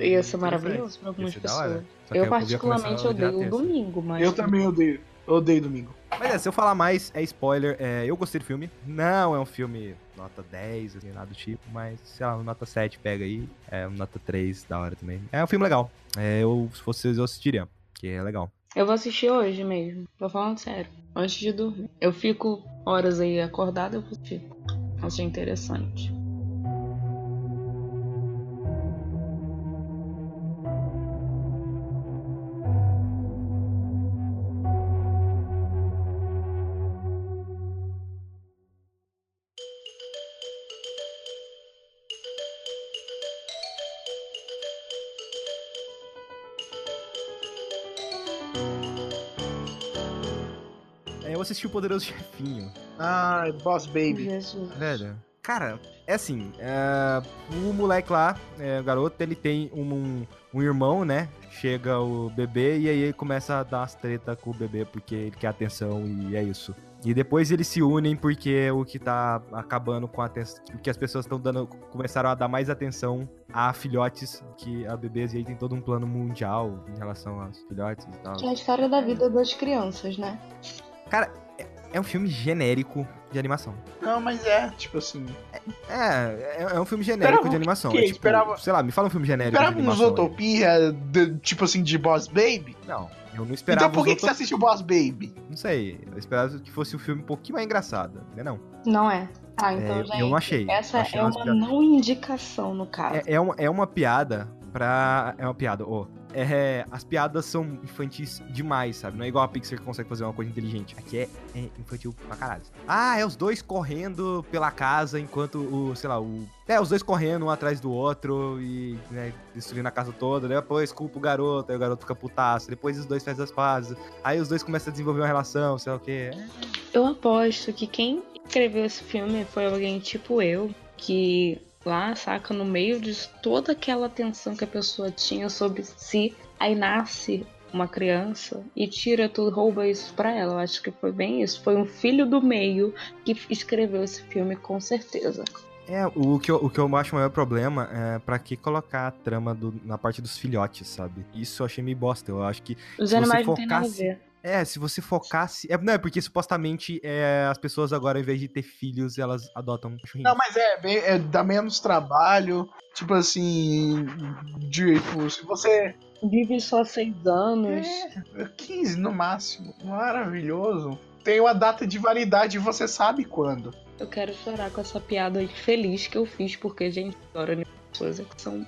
[SPEAKER 3] ia ser maravilhoso pra algumas pessoas. Eu particularmente odeio o domingo, mas.
[SPEAKER 1] Eu também odeio. Eu odeio domingo.
[SPEAKER 2] Mas é, se eu falar mais, é spoiler. É, eu gostei do filme. Não é um filme nota 10, assim, nada do tipo, mas, sei lá, nota 7 pega aí. É um nota 3 da hora também. É um filme legal. É, eu, se vocês, eu assistiria, que é legal.
[SPEAKER 3] Eu vou assistir hoje mesmo. Tô falando sério. Antes de dormir. Eu fico horas aí acordada, eu vou assistir. Achei interessante.
[SPEAKER 2] É, eu assisti o Poderoso Chefinho.
[SPEAKER 1] Ah, Boss Baby.
[SPEAKER 3] Jesus.
[SPEAKER 2] Velho. Cara, é assim, é, o moleque lá, é, o garoto, ele tem um, um, um irmão, né? Chega o bebê e aí ele começa a dar umas treta com o bebê porque ele quer atenção e é isso. E depois eles se unem porque o que tá acabando com a atenção. Que as pessoas estão dando. Começaram a dar mais atenção a filhotes que a bebês e aí tem todo um plano mundial em relação aos filhotes e tal.
[SPEAKER 3] Que é a história da vida das crianças, né?
[SPEAKER 2] É um filme genérico de animação.
[SPEAKER 1] Não, mas é, tipo assim.
[SPEAKER 2] É, é, é um filme genérico
[SPEAKER 1] Esperava
[SPEAKER 2] de animação.
[SPEAKER 1] o quê?
[SPEAKER 2] É, tipo,
[SPEAKER 1] Esperava-
[SPEAKER 2] Sei lá, me fala um filme genérico
[SPEAKER 1] Esperava
[SPEAKER 2] de
[SPEAKER 1] um
[SPEAKER 2] animação. aí.
[SPEAKER 1] Zootopia, de- tipo assim, de Boss Baby?
[SPEAKER 2] Não, eu não esperava
[SPEAKER 1] Então por que, que você assistiu Boss Baby?
[SPEAKER 2] Não sei, eu esperava que fosse um filme um pouquinho mais engraçado, né não?
[SPEAKER 3] Não é. Ah, então,
[SPEAKER 2] É,
[SPEAKER 3] gente,
[SPEAKER 2] eu não achei.
[SPEAKER 3] Essa
[SPEAKER 2] achei
[SPEAKER 3] é uma não indicação, no caso.
[SPEAKER 2] É, é, uma, é uma piada pra... É uma piada, ó. É, as piadas são infantis demais, sabe? Não é igual a Pixar que consegue fazer uma coisa inteligente. Aqui é, é infantil pra caralho. Ah, é os dois correndo pela casa enquanto o, sei lá, o. É, os dois correndo um atrás do outro e, né, destruindo a casa toda. Depois culpa o garoto, aí o garoto fica putaço. Depois os dois fazem as pazes. Aí os dois começam a desenvolver uma relação, sei lá o quê.
[SPEAKER 3] Eu aposto que quem escreveu esse filme foi alguém tipo eu, que lá, saca, no meio de toda aquela tensão que a pessoa tinha sobre si, aí nasce uma criança e tira tudo, rouba isso pra ela. Eu acho que foi bem isso. Foi um filho do meio que escreveu esse filme, com certeza.
[SPEAKER 2] É, o que, eu, o que eu acho o maior problema é pra que colocar a trama do- na parte dos filhotes, sabe? Isso eu achei meio bosta. Eu acho que
[SPEAKER 3] Os animais não tem nada a
[SPEAKER 2] focasse-
[SPEAKER 3] ver.
[SPEAKER 2] É, se você focasse. É, não, é porque supostamente é, as pessoas agora, ao invés de ter filhos, elas adotam um cachorrinho.
[SPEAKER 1] Não, mas é, bem- é dá menos trabalho. Tipo assim. Tipo, se você.
[SPEAKER 3] Vive só seis anos.
[SPEAKER 1] É, 15 no máximo. Maravilhoso. Tem uma data de validade e você sabe quando.
[SPEAKER 3] Eu quero chorar com essa piada infeliz que eu fiz, porque, gente, adoro pessoas que são.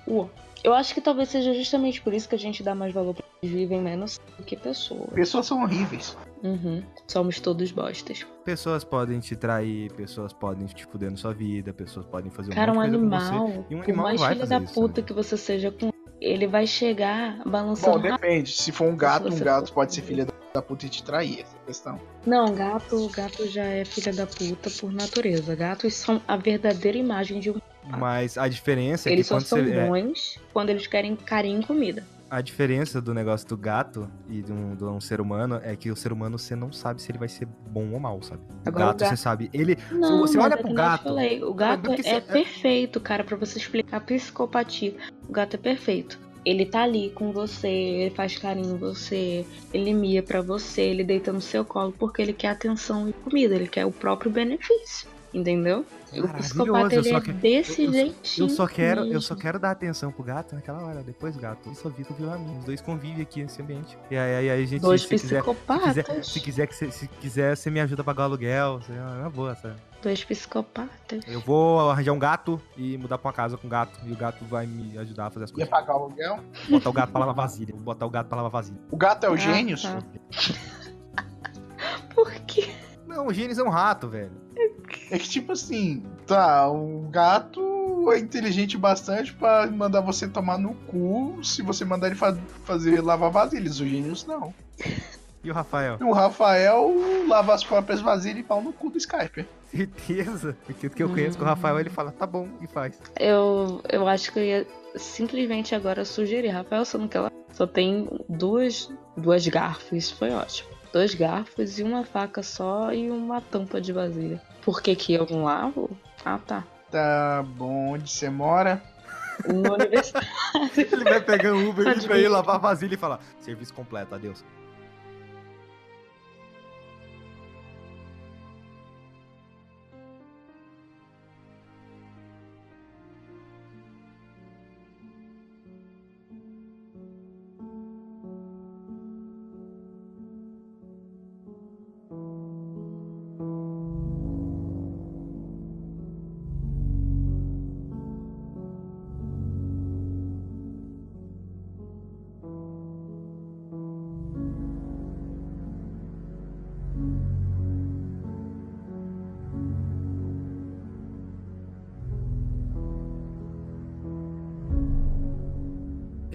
[SPEAKER 3] Eu acho que talvez seja justamente por isso que a gente dá mais valor pra eles vivem menos do que pessoas.
[SPEAKER 1] Pessoas são horríveis.
[SPEAKER 3] Uhum. Somos todos bostas.
[SPEAKER 2] Pessoas podem te trair, pessoas podem te fuder na sua vida, pessoas podem fazer um
[SPEAKER 3] Cara, um
[SPEAKER 2] você.
[SPEAKER 3] animal,
[SPEAKER 2] e um
[SPEAKER 3] por
[SPEAKER 2] animal
[SPEAKER 3] mais
[SPEAKER 2] vai
[SPEAKER 3] filho
[SPEAKER 2] fazer
[SPEAKER 3] da
[SPEAKER 2] isso,
[SPEAKER 3] puta
[SPEAKER 2] né?
[SPEAKER 3] que você seja com ele vai chegar
[SPEAKER 1] Bom,
[SPEAKER 3] balançando.
[SPEAKER 1] depende. Se for um gato, um
[SPEAKER 3] você
[SPEAKER 1] gato
[SPEAKER 3] for-
[SPEAKER 1] pode ser filha da puta e te trair. Essa é a questão.
[SPEAKER 3] Não, gato, gato já é filha da puta por natureza. Gatos são a verdadeira imagem de um.
[SPEAKER 2] Mas a diferença é
[SPEAKER 3] Eles
[SPEAKER 2] que
[SPEAKER 3] só
[SPEAKER 2] quando
[SPEAKER 3] são
[SPEAKER 2] você. é,
[SPEAKER 3] bons quando eles querem carinho e comida.
[SPEAKER 2] a diferença do negócio do gato e de um, de um ser humano é que o ser humano você não sabe se ele vai ser bom ou mal, sabe? O
[SPEAKER 3] Agora, o
[SPEAKER 2] gato,
[SPEAKER 3] gato-
[SPEAKER 2] você sabe. Ele.
[SPEAKER 3] Não,
[SPEAKER 2] você olha
[SPEAKER 3] é
[SPEAKER 2] pro
[SPEAKER 3] nem eu
[SPEAKER 2] gato.
[SPEAKER 3] falei, o gato é,
[SPEAKER 2] é-
[SPEAKER 3] perfeito, cara, pra você explicar a psicopatia. O gato é perfeito. Ele tá ali com você, ele faz carinho em você, ele mia pra você, ele deita no seu colo porque ele quer atenção e comida, ele quer o próprio benefício, entendeu? O
[SPEAKER 2] Maravilhoso,
[SPEAKER 3] psicopata
[SPEAKER 2] eu
[SPEAKER 3] ele
[SPEAKER 2] só
[SPEAKER 3] é
[SPEAKER 2] que-
[SPEAKER 3] desse
[SPEAKER 2] eu- eu-
[SPEAKER 3] jeitinho.
[SPEAKER 2] Eu só quero, eu só quero dar atenção pro gato naquela hora, depois o gato. Eu só vi viu a mim. Os dois convivem aqui nesse ambiente. E aí, aí, aí a gente
[SPEAKER 3] Dois
[SPEAKER 2] se quiser, se
[SPEAKER 3] psicopatas.
[SPEAKER 2] quiser, se quiser, que você- se quiser, você me ajuda a pagar o aluguel. É uma boa, sabe?
[SPEAKER 3] Dois psicopatas.
[SPEAKER 2] Eu vou arranjar um gato e mudar pra uma casa com gato. E o gato vai me ajudar a fazer as
[SPEAKER 1] Ia
[SPEAKER 2] coisas.
[SPEAKER 1] pagar o aluguel.
[SPEAKER 2] Botar o gato pra lavar vasilha. Vou botar o gato pra lavar vasilha.
[SPEAKER 1] O gato é o
[SPEAKER 3] Ah,
[SPEAKER 1] gênio,
[SPEAKER 3] tá. Por quê?
[SPEAKER 2] Não, o Gênesis é um rato, velho.
[SPEAKER 1] É que tipo assim, tá, o gato é inteligente bastante pra mandar você tomar no cu se você mandar ele fa- fazer lavar vasilhas. O Gênios não.
[SPEAKER 2] E o Rafael?
[SPEAKER 1] O Rafael lava as próprias vasilhas e pau no cu do Skype.
[SPEAKER 2] Certeza. Porque o que eu conheço com o Rafael, ele fala, tá bom, e faz.
[SPEAKER 3] Eu, eu acho que eu ia simplesmente agora sugerir, Rafael, você não quer lá? Só tem duas, duas garfos, isso foi ótimo. Dois garfos e uma faca só e uma tampa de vasilha. Por que que eu não lavo? Ah, tá.
[SPEAKER 1] Tá bom, onde você mora?
[SPEAKER 3] No universidade.
[SPEAKER 2] Ele vai pegar um Uber
[SPEAKER 3] Pode
[SPEAKER 2] e pra ir lavar vasilha e falar, serviço completo, adeus.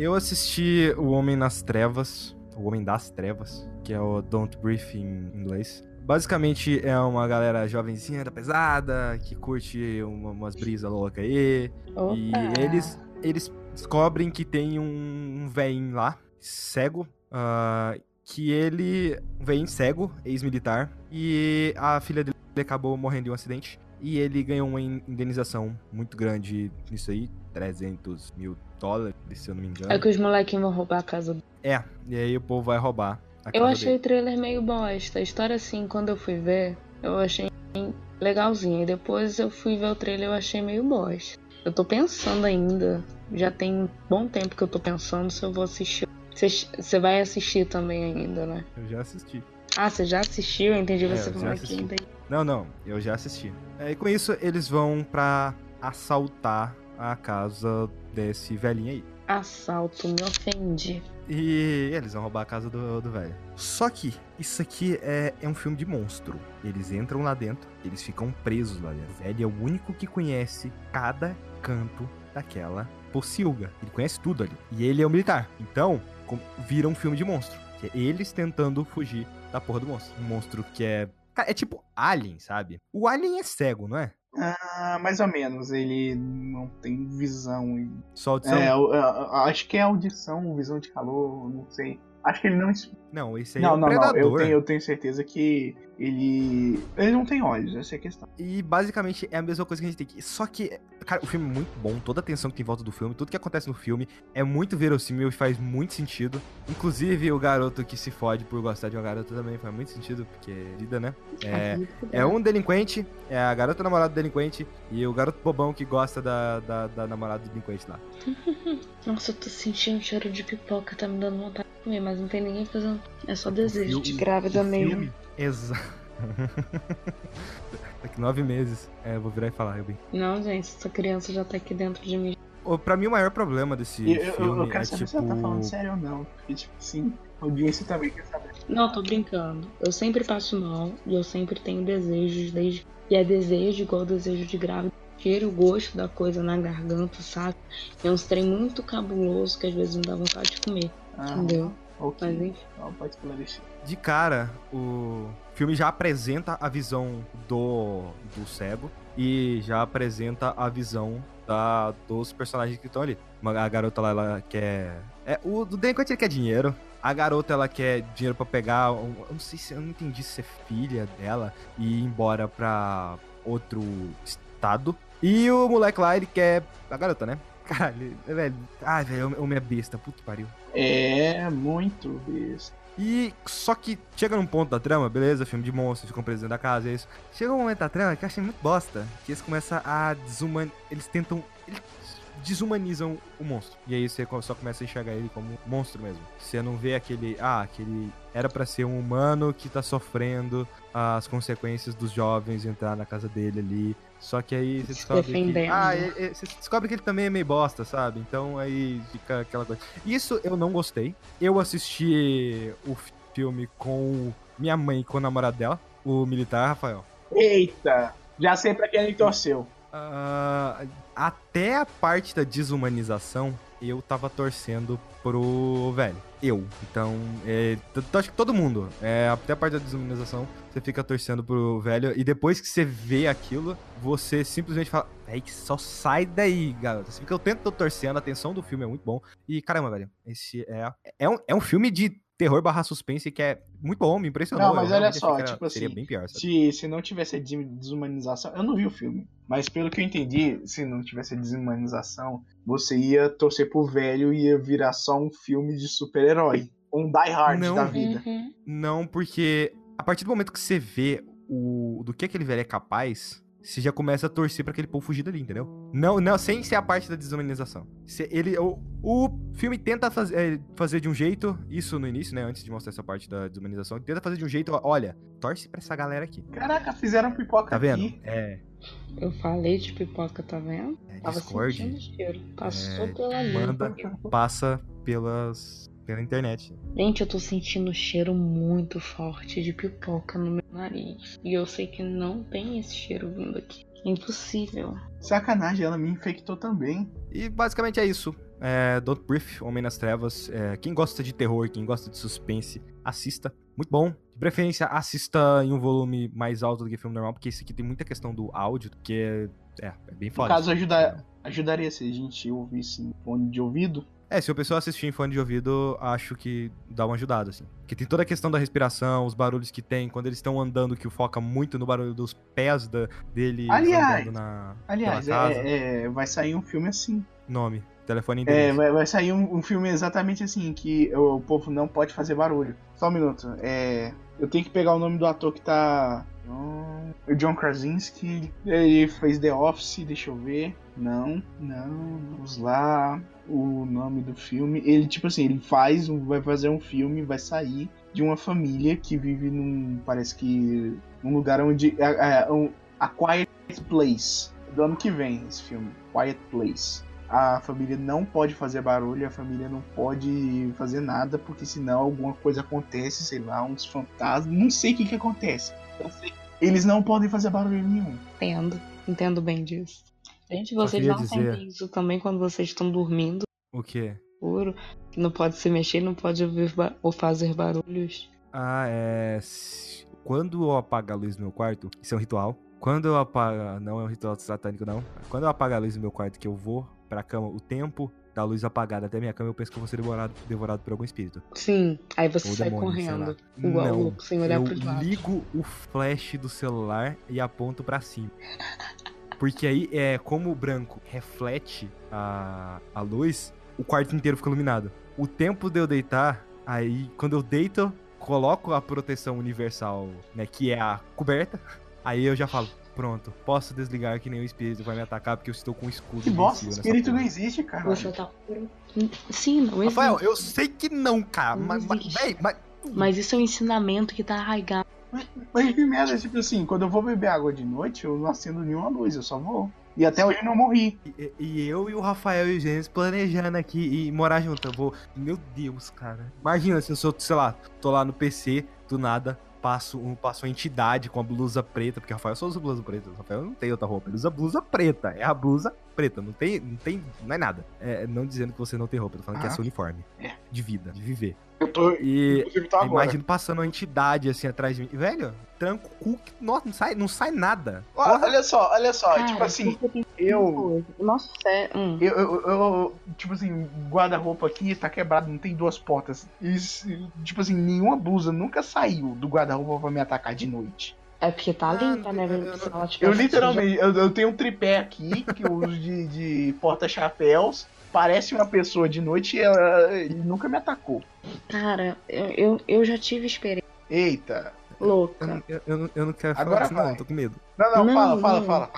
[SPEAKER 2] Eu assisti O Homem nas Trevas, O Homem das Trevas, que é o Don't Breathe em inglês. Basicamente é uma galera jovenzinha da pesada, que curte uma- umas brisas loucas aí.
[SPEAKER 3] Opa.
[SPEAKER 2] E eles, eles descobrem que tem um, um lá, cego, ah, que ele. Um véin cego, ex-militar, e a filha dele acabou morrendo em um acidente. E ele ganhou uma in- indenização muito grande nisso aí, 300 mil dólares, se eu não me engano.
[SPEAKER 3] É que os molequinhos vão roubar a casa do.
[SPEAKER 2] É, e aí o povo vai roubar.
[SPEAKER 3] Eu achei
[SPEAKER 2] dele.
[SPEAKER 3] o trailer meio bosta. A história, assim, quando eu fui ver, eu achei legalzinha. E depois eu fui ver o trailer eu achei meio bosta. Eu tô pensando ainda. Já tem um bom tempo que eu tô pensando se eu vou assistir. Você vai assistir também ainda, né?
[SPEAKER 2] Eu já assisti.
[SPEAKER 3] Ah, você já assistiu? Eu entendi
[SPEAKER 2] É,
[SPEAKER 3] você
[SPEAKER 2] eu já
[SPEAKER 3] falando aqui.
[SPEAKER 2] assisti.
[SPEAKER 3] Entendi.
[SPEAKER 2] Não, não, eu já assisti. É, e com isso, eles vão pra assaltar a casa desse velhinho aí.
[SPEAKER 3] Assalto, me ofendi.
[SPEAKER 2] E eles vão roubar a casa do, do velho. Só que isso aqui é, é um filme de monstro. Eles entram lá dentro, eles ficam presos lá dentro. O velho é o único que conhece cada canto daquela pocilga. Ele conhece tudo ali. E ele é um militar. Então, vira um filme de monstro. Que é eles tentando fugir da porra do monstro. Um monstro que é. É tipo Alien, sabe? O Alien é cego, não é?
[SPEAKER 1] Ah, mais ou menos. Ele não tem visão. e-
[SPEAKER 2] Só audição?
[SPEAKER 1] É, acho que é audição, visão de calor, não sei. Acho que ele não.
[SPEAKER 2] Não, esse aí
[SPEAKER 1] Não,
[SPEAKER 2] é um
[SPEAKER 1] não, não.
[SPEAKER 2] predador.
[SPEAKER 1] Eu tenho, eu tenho certeza que ele. Ele não tem olhos, essa é a questão.
[SPEAKER 2] E basicamente é a mesma coisa que a gente tem. Só que, cara, o filme é muito bom, toda a tensão que tem em volta do filme, tudo que acontece no filme é muito verossímil e faz muito sentido. Inclusive o garoto que se fode por gostar de uma garota também faz muito sentido, porque é vida, né? É, é um delinquente, é a garota namorada do delinquente e o garoto bobão que gosta da, da, da namorada do delinquente lá.
[SPEAKER 3] Nossa, eu tô sentindo um cheiro de pipoca, tá me dando vontade mas não tem ninguém fazendo. É só desejo de grávida
[SPEAKER 2] o
[SPEAKER 3] mesmo.
[SPEAKER 2] Exato. Daqui nove meses. É, eu vou virar e falar, eu bem.
[SPEAKER 3] Não, gente, essa criança já tá aqui dentro de mim.
[SPEAKER 2] Ô, Pra mim, o maior problema desse
[SPEAKER 1] eu, eu-
[SPEAKER 2] filme
[SPEAKER 1] eu quero
[SPEAKER 2] é
[SPEAKER 1] saber
[SPEAKER 2] tipo.
[SPEAKER 1] se ela tá falando sério ou não. Porque, tipo, sim, a audiência também quer saber.
[SPEAKER 3] Não, tô brincando. Eu sempre passo mal e eu sempre tenho desejos desde. E é desejo igual desejo de grávida. Cheiro o gosto da coisa na garganta, sabe? É uns trem muito cabuloso que às vezes me dá vontade de comer.
[SPEAKER 1] Ah,
[SPEAKER 3] Entendeu?
[SPEAKER 1] ok.
[SPEAKER 3] Mas enfim.
[SPEAKER 1] Então, pode esclarecer.
[SPEAKER 2] De cara, o filme já apresenta a visão do, do cego e já apresenta a visão da, dos personagens que estão ali. Uma- A garota lá, ela quer. É, o do delinquente ele quer dinheiro. A garota ela quer dinheiro pra pegar. um- eu não sei se eu não entendi se é filha dela e ir embora pra outro estado. E o moleque lá, ele quer. A garota, né? Caralho, velho. Ai, velho, o homem é besta. Puta que pariu.
[SPEAKER 1] É muito besta.
[SPEAKER 2] E só que chega num ponto da trama, beleza, filme de monstros, ficam presos dentro da casa, é isso. Chega um momento da trama que eu achei muito bosta, que eles começam a desuman... Eles tentam... Eles desumanizam o monstro. E aí você só começa a enxergar ele como monstro mesmo. Você não vê aquele... Ah, aquele... Era pra ser um humano que tá sofrendo as consequências dos jovens entrar na casa dele ali. Só que aí você descobre que...
[SPEAKER 3] defendendo.
[SPEAKER 2] Ah, ele- ele- você descobre que ele também é meio bosta, sabe? Então aí fica aquela coisa... Isso eu não gostei. Eu assisti o filme com minha mãe e com o namorado dela, o militar Rafael.
[SPEAKER 1] Eita! Já sei pra quem ele torceu.
[SPEAKER 2] Ah, até a parte da desumanização, eu tava torcendo pro velho. Eu. Então, é, acho que todo mundo. É, até a parte da desumanização, você fica torcendo pro velho. E depois que você vê aquilo, você simplesmente fala: Véi, que só sai daí, garoto. Você fica o tempo torcendo, a atenção do filme é muito bom. E caramba, velho, esse é, é, um, é um filme de terror barra suspense que é muito bom, me impressionou.
[SPEAKER 1] Não, mas
[SPEAKER 2] Eu
[SPEAKER 1] olha só,
[SPEAKER 2] era-
[SPEAKER 1] tipo
[SPEAKER 2] seria
[SPEAKER 1] assim,
[SPEAKER 2] bem pior, sabe?
[SPEAKER 1] Se, se não tivesse desumanização, eu não vi o filme, mas pelo que eu entendi, se não tivesse a desumanização, você ia torcer pro velho e ia virar só um filme de super-herói. Um Die Hard
[SPEAKER 2] Não.
[SPEAKER 1] da vida.
[SPEAKER 3] Uhum.
[SPEAKER 2] Não, porque a partir do momento que você vê o do que aquele velho é capaz, você já começa a torcer pra aquele povo fugir dali, entendeu? Não, não, sem ser a parte da desumanização. Se ele, o, o filme tenta faz, é, fazer de um jeito, isso no início, né, antes de mostrar essa parte da desumanização, tenta fazer de um jeito, olha, torce pra essa galera aqui.
[SPEAKER 1] Caraca, fizeram pipoca
[SPEAKER 2] Tá vendo?
[SPEAKER 1] aqui.
[SPEAKER 2] É,
[SPEAKER 3] Eu falei de pipoca, tá vendo?
[SPEAKER 2] é
[SPEAKER 3] Tava
[SPEAKER 2] Discord
[SPEAKER 3] sentindo o cheiro. Passou
[SPEAKER 2] É,
[SPEAKER 3] pela língua.
[SPEAKER 2] manda, passa pelas pela internet.
[SPEAKER 3] Gente, eu tô sentindo um cheiro muito forte de pipoca no meu nariz. E eu sei que não tem esse cheiro vindo aqui. Impossível.
[SPEAKER 1] Sacanagem, ela me infectou também.
[SPEAKER 2] E basicamente é isso. É, Don't Breathe, Homem nas Trevas. É, quem gosta de terror, quem gosta de suspense, assista. Muito bom. De preferência, assista em um volume mais alto do que filme normal, porque esse aqui tem muita questão do áudio, que é, é, é bem
[SPEAKER 1] No
[SPEAKER 2] foda.
[SPEAKER 1] caso, ajudar, ajudaria se a gente ouvisse em fone de ouvido.
[SPEAKER 2] É, se o pessoal assistir em fone de ouvido, acho que dá uma ajudada, assim. Porque tem toda a questão da respiração, os barulhos que tem, quando eles estão andando, que foca muito no barulho dos pés da, dele
[SPEAKER 1] Aliás,
[SPEAKER 2] na
[SPEAKER 1] Aliás, é, é, vai sair um filme assim.
[SPEAKER 2] Nome, telefone
[SPEAKER 1] É, vai, vai sair um, um filme exatamente assim, que o povo não pode fazer barulho. Só um minuto. É, eu tenho que pegar o nome do ator que tá. John- O John Krasinski. Ele fez The Office, deixa eu ver. Não, não. Vamos lá. O nome do filme. Ele, tipo assim, ele faz, um- vai fazer um filme, vai sair de uma família que vive num. Parece que. num lugar onde. É, é, um, a Quiet Place. Do ano que vem, esse filme. Quiet Place a família não pode fazer barulho, a família não pode fazer nada, porque senão alguma coisa acontece, sei lá, uns fantasmas, não sei o que que acontece. Eu sei. Eles não podem fazer barulho nenhum.
[SPEAKER 3] Entendo. Entendo bem disso. Gente, vocês não
[SPEAKER 2] dizer-
[SPEAKER 3] sentem isso também quando vocês estão dormindo,
[SPEAKER 2] O quê?
[SPEAKER 3] que não pode se mexer, não pode ouvir ba- ou fazer barulhos.
[SPEAKER 2] Ah, é. Quando eu apago a luz no meu quarto, isso é um ritual. Quando eu apago. Não é um ritual satânico, não. Quando eu apago a luz no meu quarto, que eu vou pra cama, o tempo da luz apagada até minha cama, eu penso que eu vou ser devorado, devorado por algum espírito.
[SPEAKER 3] Sim, aí você
[SPEAKER 2] Ou
[SPEAKER 3] sai
[SPEAKER 2] demônio,
[SPEAKER 3] correndo. Igual
[SPEAKER 2] Não,
[SPEAKER 3] louco, sem olhar
[SPEAKER 2] eu
[SPEAKER 3] pros lados.
[SPEAKER 2] ligo o flash do celular e aponto pra cima. Porque aí, é, como o branco reflete a, a luz, o quarto inteiro fica iluminado. O tempo de eu deitar, aí quando eu deito, coloco a proteção universal, né, que é a coberta, aí eu já falo, pronto, posso desligar que nem o espírito vai me atacar porque eu estou com um escudo
[SPEAKER 1] Que bosta, espírito
[SPEAKER 2] porra."
[SPEAKER 1] não existe, cara.
[SPEAKER 3] Você tá. Sim, não existe.
[SPEAKER 2] Rafael, eu sei que não, cara,
[SPEAKER 3] Não
[SPEAKER 2] mas, mas, véi, mas
[SPEAKER 3] Mas isso é um ensinamento que tá arraigado.
[SPEAKER 1] Mas que merda, tipo assim, quando eu vou beber água de noite, eu não acendo nenhuma luz, eu só vou. E até hoje eu não morri.
[SPEAKER 2] E, e eu e o Rafael e o Gênesis planejando aqui e morar junto. Eu vou. Meu Deus, cara. Imagina se eu sou, sei lá, tô lá no PC, do nada, passo, um, passo uma entidade com a blusa preta, porque Rafael só usa blusa preta. Rafael não tem outra roupa, ele usa blusa preta. É a blusa preta, não tem, não tem, não é nada. É, não dizendo que você não tem roupa, tô falando que é
[SPEAKER 1] Ah.
[SPEAKER 2] seu uniforme.
[SPEAKER 1] É.
[SPEAKER 2] De vida, de viver.
[SPEAKER 1] Eu tô.
[SPEAKER 2] E
[SPEAKER 1] agora.
[SPEAKER 2] imagino passando uma entidade assim atrás de mim. Velho, tranco o cu, que- nossa, não sai, não sai nada. Porra.
[SPEAKER 1] Olha só, olha só,
[SPEAKER 3] Cara,
[SPEAKER 1] tipo assim, eu.
[SPEAKER 3] Nossa, é. Hum.
[SPEAKER 1] Eu, eu, eu- tipo assim, guarda-roupa aqui tá quebrado, não tem duas portas. E, tipo assim, nenhuma blusa nunca saiu do guarda-roupa pra me atacar de noite.
[SPEAKER 3] É porque tá
[SPEAKER 2] Ah,
[SPEAKER 3] limpa, né?
[SPEAKER 2] eu- eu-
[SPEAKER 1] literalmente, eu, eu tenho um tripé aqui que eu uso de, de porta-chapéus. Parece uma pessoa de noite e ela e nunca me atacou.
[SPEAKER 3] Cara, eu, eu, eu já tive experiência
[SPEAKER 1] Eita.
[SPEAKER 3] Louca.
[SPEAKER 2] não- eu, eu não, eu não quero falar
[SPEAKER 1] Agora
[SPEAKER 2] disso, não,
[SPEAKER 1] vai.
[SPEAKER 2] tô com medo.
[SPEAKER 1] Não, não,
[SPEAKER 3] Não,
[SPEAKER 1] fala, fala,
[SPEAKER 3] não.
[SPEAKER 1] fala.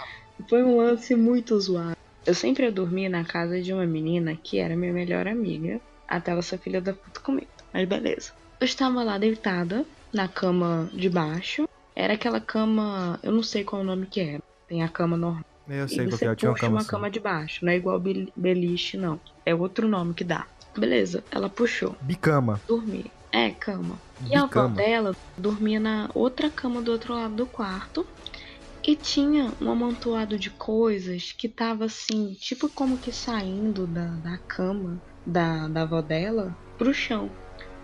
[SPEAKER 3] Foi um lance muito zoado. Eu sempre dormia na casa de uma menina que era minha melhor amiga, até ela ser filha da puta comigo. Mas beleza. Eu estava lá deitada, na cama de baixo. Era aquela cama, eu não sei qual o nome que era. Tem a cama normal.
[SPEAKER 2] Eu sei
[SPEAKER 3] você
[SPEAKER 2] é, eu tinha uma cama
[SPEAKER 3] uma
[SPEAKER 2] assim.
[SPEAKER 3] cama de baixo. Não é igual bel- beliche, não. É outro nome que dá. Beleza, ela puxou.
[SPEAKER 2] Bicama.
[SPEAKER 3] Dormia. É, cama. E a avó
[SPEAKER 2] Bicama.
[SPEAKER 3] dela dormia na outra cama do outro lado do quarto. E tinha um amontoado de coisas que tava assim, tipo como que saindo da, da cama da, da avó dela pro chão.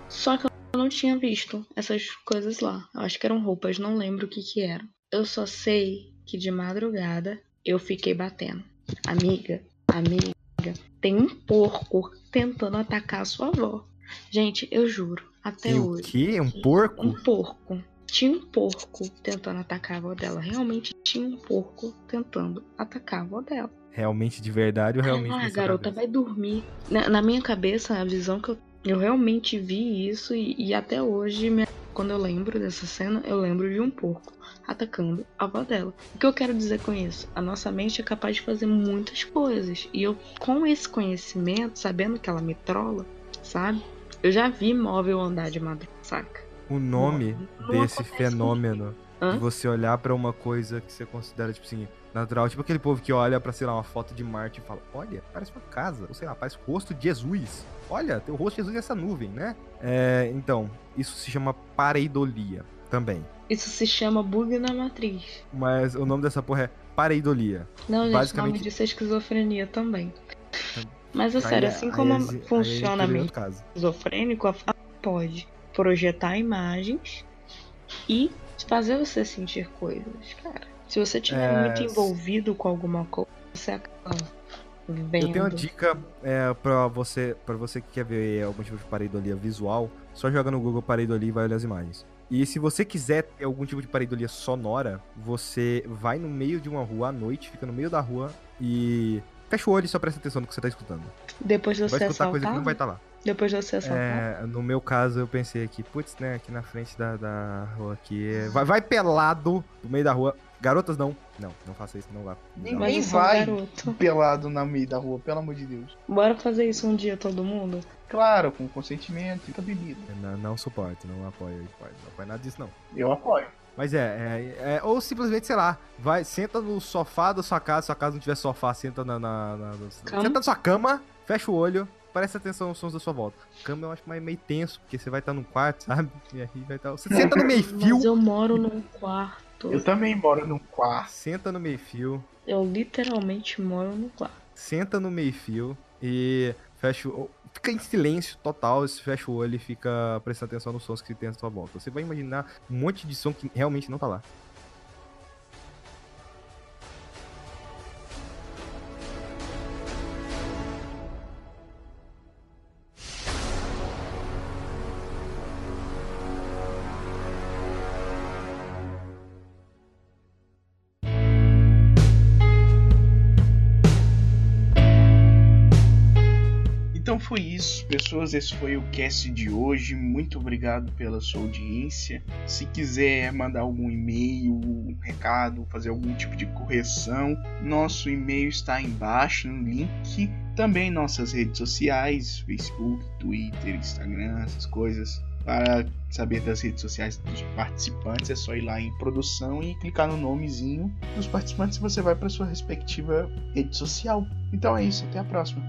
[SPEAKER 3] Só que eu não tinha visto essas coisas lá. Eu acho que eram roupas, não lembro o que que era. Eu só sei que de madrugada eu fiquei batendo. Amiga, amiga, tem um porco tentando atacar a sua avó. Gente, eu juro, até
[SPEAKER 2] Tem o
[SPEAKER 3] hoje.
[SPEAKER 2] quê? Um porco?
[SPEAKER 3] Um porco. Tinha um porco tentando atacar a avó dela. Realmente tinha um porco tentando atacar a avó dela.
[SPEAKER 2] Realmente de verdade ou realmente
[SPEAKER 3] ah,
[SPEAKER 2] sua
[SPEAKER 3] garota, vai dormir. Na, na minha cabeça, a visão que eu, eu realmente vi isso e, e até hoje, minha- quando eu lembro dessa cena, eu lembro de um porco atacando a avó dela. O que eu quero dizer com isso? A nossa mente é capaz de fazer muitas coisas. E eu, com esse conhecimento, sabendo que ela me trola, sabe? Eu já vi móvel andar de madrugada, saca?
[SPEAKER 2] O nome
[SPEAKER 3] Não
[SPEAKER 2] desse fenômeno
[SPEAKER 3] Hã?
[SPEAKER 2] de você olhar pra uma coisa que você considera, tipo assim, natural. Tipo aquele povo que olha pra, sei lá, uma foto de Marte e fala: Olha, parece uma casa. Ou sei lá, parece o rosto de Jesus. Olha, tem o rosto de Jesus nessa nuvem, né? É, então, isso se chama pareidolia também.
[SPEAKER 3] Isso se chama bug na matriz.
[SPEAKER 2] Mas o nome dessa porra é pareidolia.
[SPEAKER 3] Não, gente,
[SPEAKER 2] Basicamente-
[SPEAKER 3] o nome disso é esquizofrenia também. Mas é
[SPEAKER 2] Aí
[SPEAKER 3] sério,
[SPEAKER 2] é-
[SPEAKER 3] assim
[SPEAKER 2] aí
[SPEAKER 3] como
[SPEAKER 2] é- aí
[SPEAKER 3] funciona a
[SPEAKER 2] seria
[SPEAKER 3] mente
[SPEAKER 2] outro caso.
[SPEAKER 3] esquizofrênico, a fala pode projetar imagens e fazer você sentir coisas, cara. Se você estiver
[SPEAKER 2] É,
[SPEAKER 3] muito envolvido com alguma coisa, você acaba vendo.
[SPEAKER 2] Eu tenho uma dica é, pra, você, pra você que quer ver algum tipo de pareidolia visual, só joga no Google pareidolia e vai olhar as imagens. E se você quiser ter algum tipo de pareidolia sonora, você vai no meio de uma rua à noite, fica no meio da rua e fecha o olho e só presta atenção no que você tá escutando.
[SPEAKER 3] Depois de
[SPEAKER 2] Vai
[SPEAKER 3] você
[SPEAKER 2] escutar coisa que não vai estar lá.
[SPEAKER 3] Depois de você assaltar.
[SPEAKER 2] É, no meu caso, eu pensei aqui, putz, né, aqui na frente da, da rua aqui. é- Vai, vai pelado no meio da rua. Garotas não. Não, não faça isso, não vá.
[SPEAKER 1] Nem-
[SPEAKER 3] um
[SPEAKER 1] vai.
[SPEAKER 3] garoto.
[SPEAKER 1] Pelado na meio da rua, pelo amor de Deus.
[SPEAKER 3] Bora fazer isso um dia, todo mundo?
[SPEAKER 1] Claro, com consentimento e com a bebida.
[SPEAKER 2] Não, não suporto, não apoio, pai, não apoio nada disso, não.
[SPEAKER 1] Eu apoio.
[SPEAKER 2] Mas é, é, é- ou simplesmente, sei lá, vai, senta no sofá da sua casa, se sua casa não tiver sofá, senta na, na- na- senta na sua cama, fecha o olho, presta atenção aos sons da sua volta. Cama eu acho mais meio tenso, porque você vai estar num quarto, sabe? E aí vai estar. Você senta no meio fio,
[SPEAKER 3] Mas eu moro num quarto.
[SPEAKER 1] Eu também moro num quarto.
[SPEAKER 2] senta no meio fio,
[SPEAKER 3] Eu literalmente moro num quarto.
[SPEAKER 2] senta no meio fio e fecha o. Fica em silêncio total, você fecha o olho e fica prestando atenção nos sons que tem à sua volta. Você vai imaginar um monte de som que realmente não tá lá.
[SPEAKER 1] Pessoas. Esse foi o cast de hoje. Muito obrigado pela sua audiência. Se quiser mandar algum e-mail, um recado, fazer algum tipo de correção, nosso e-mail está embaixo no link. Também nossas redes sociais: Facebook, Twitter, Instagram, essas coisas. Para saber das redes sociais dos participantes, é só ir lá em produção e clicar no nomezinho dos participantes e você vai para sua respectiva rede social. Então é isso, até a próxima.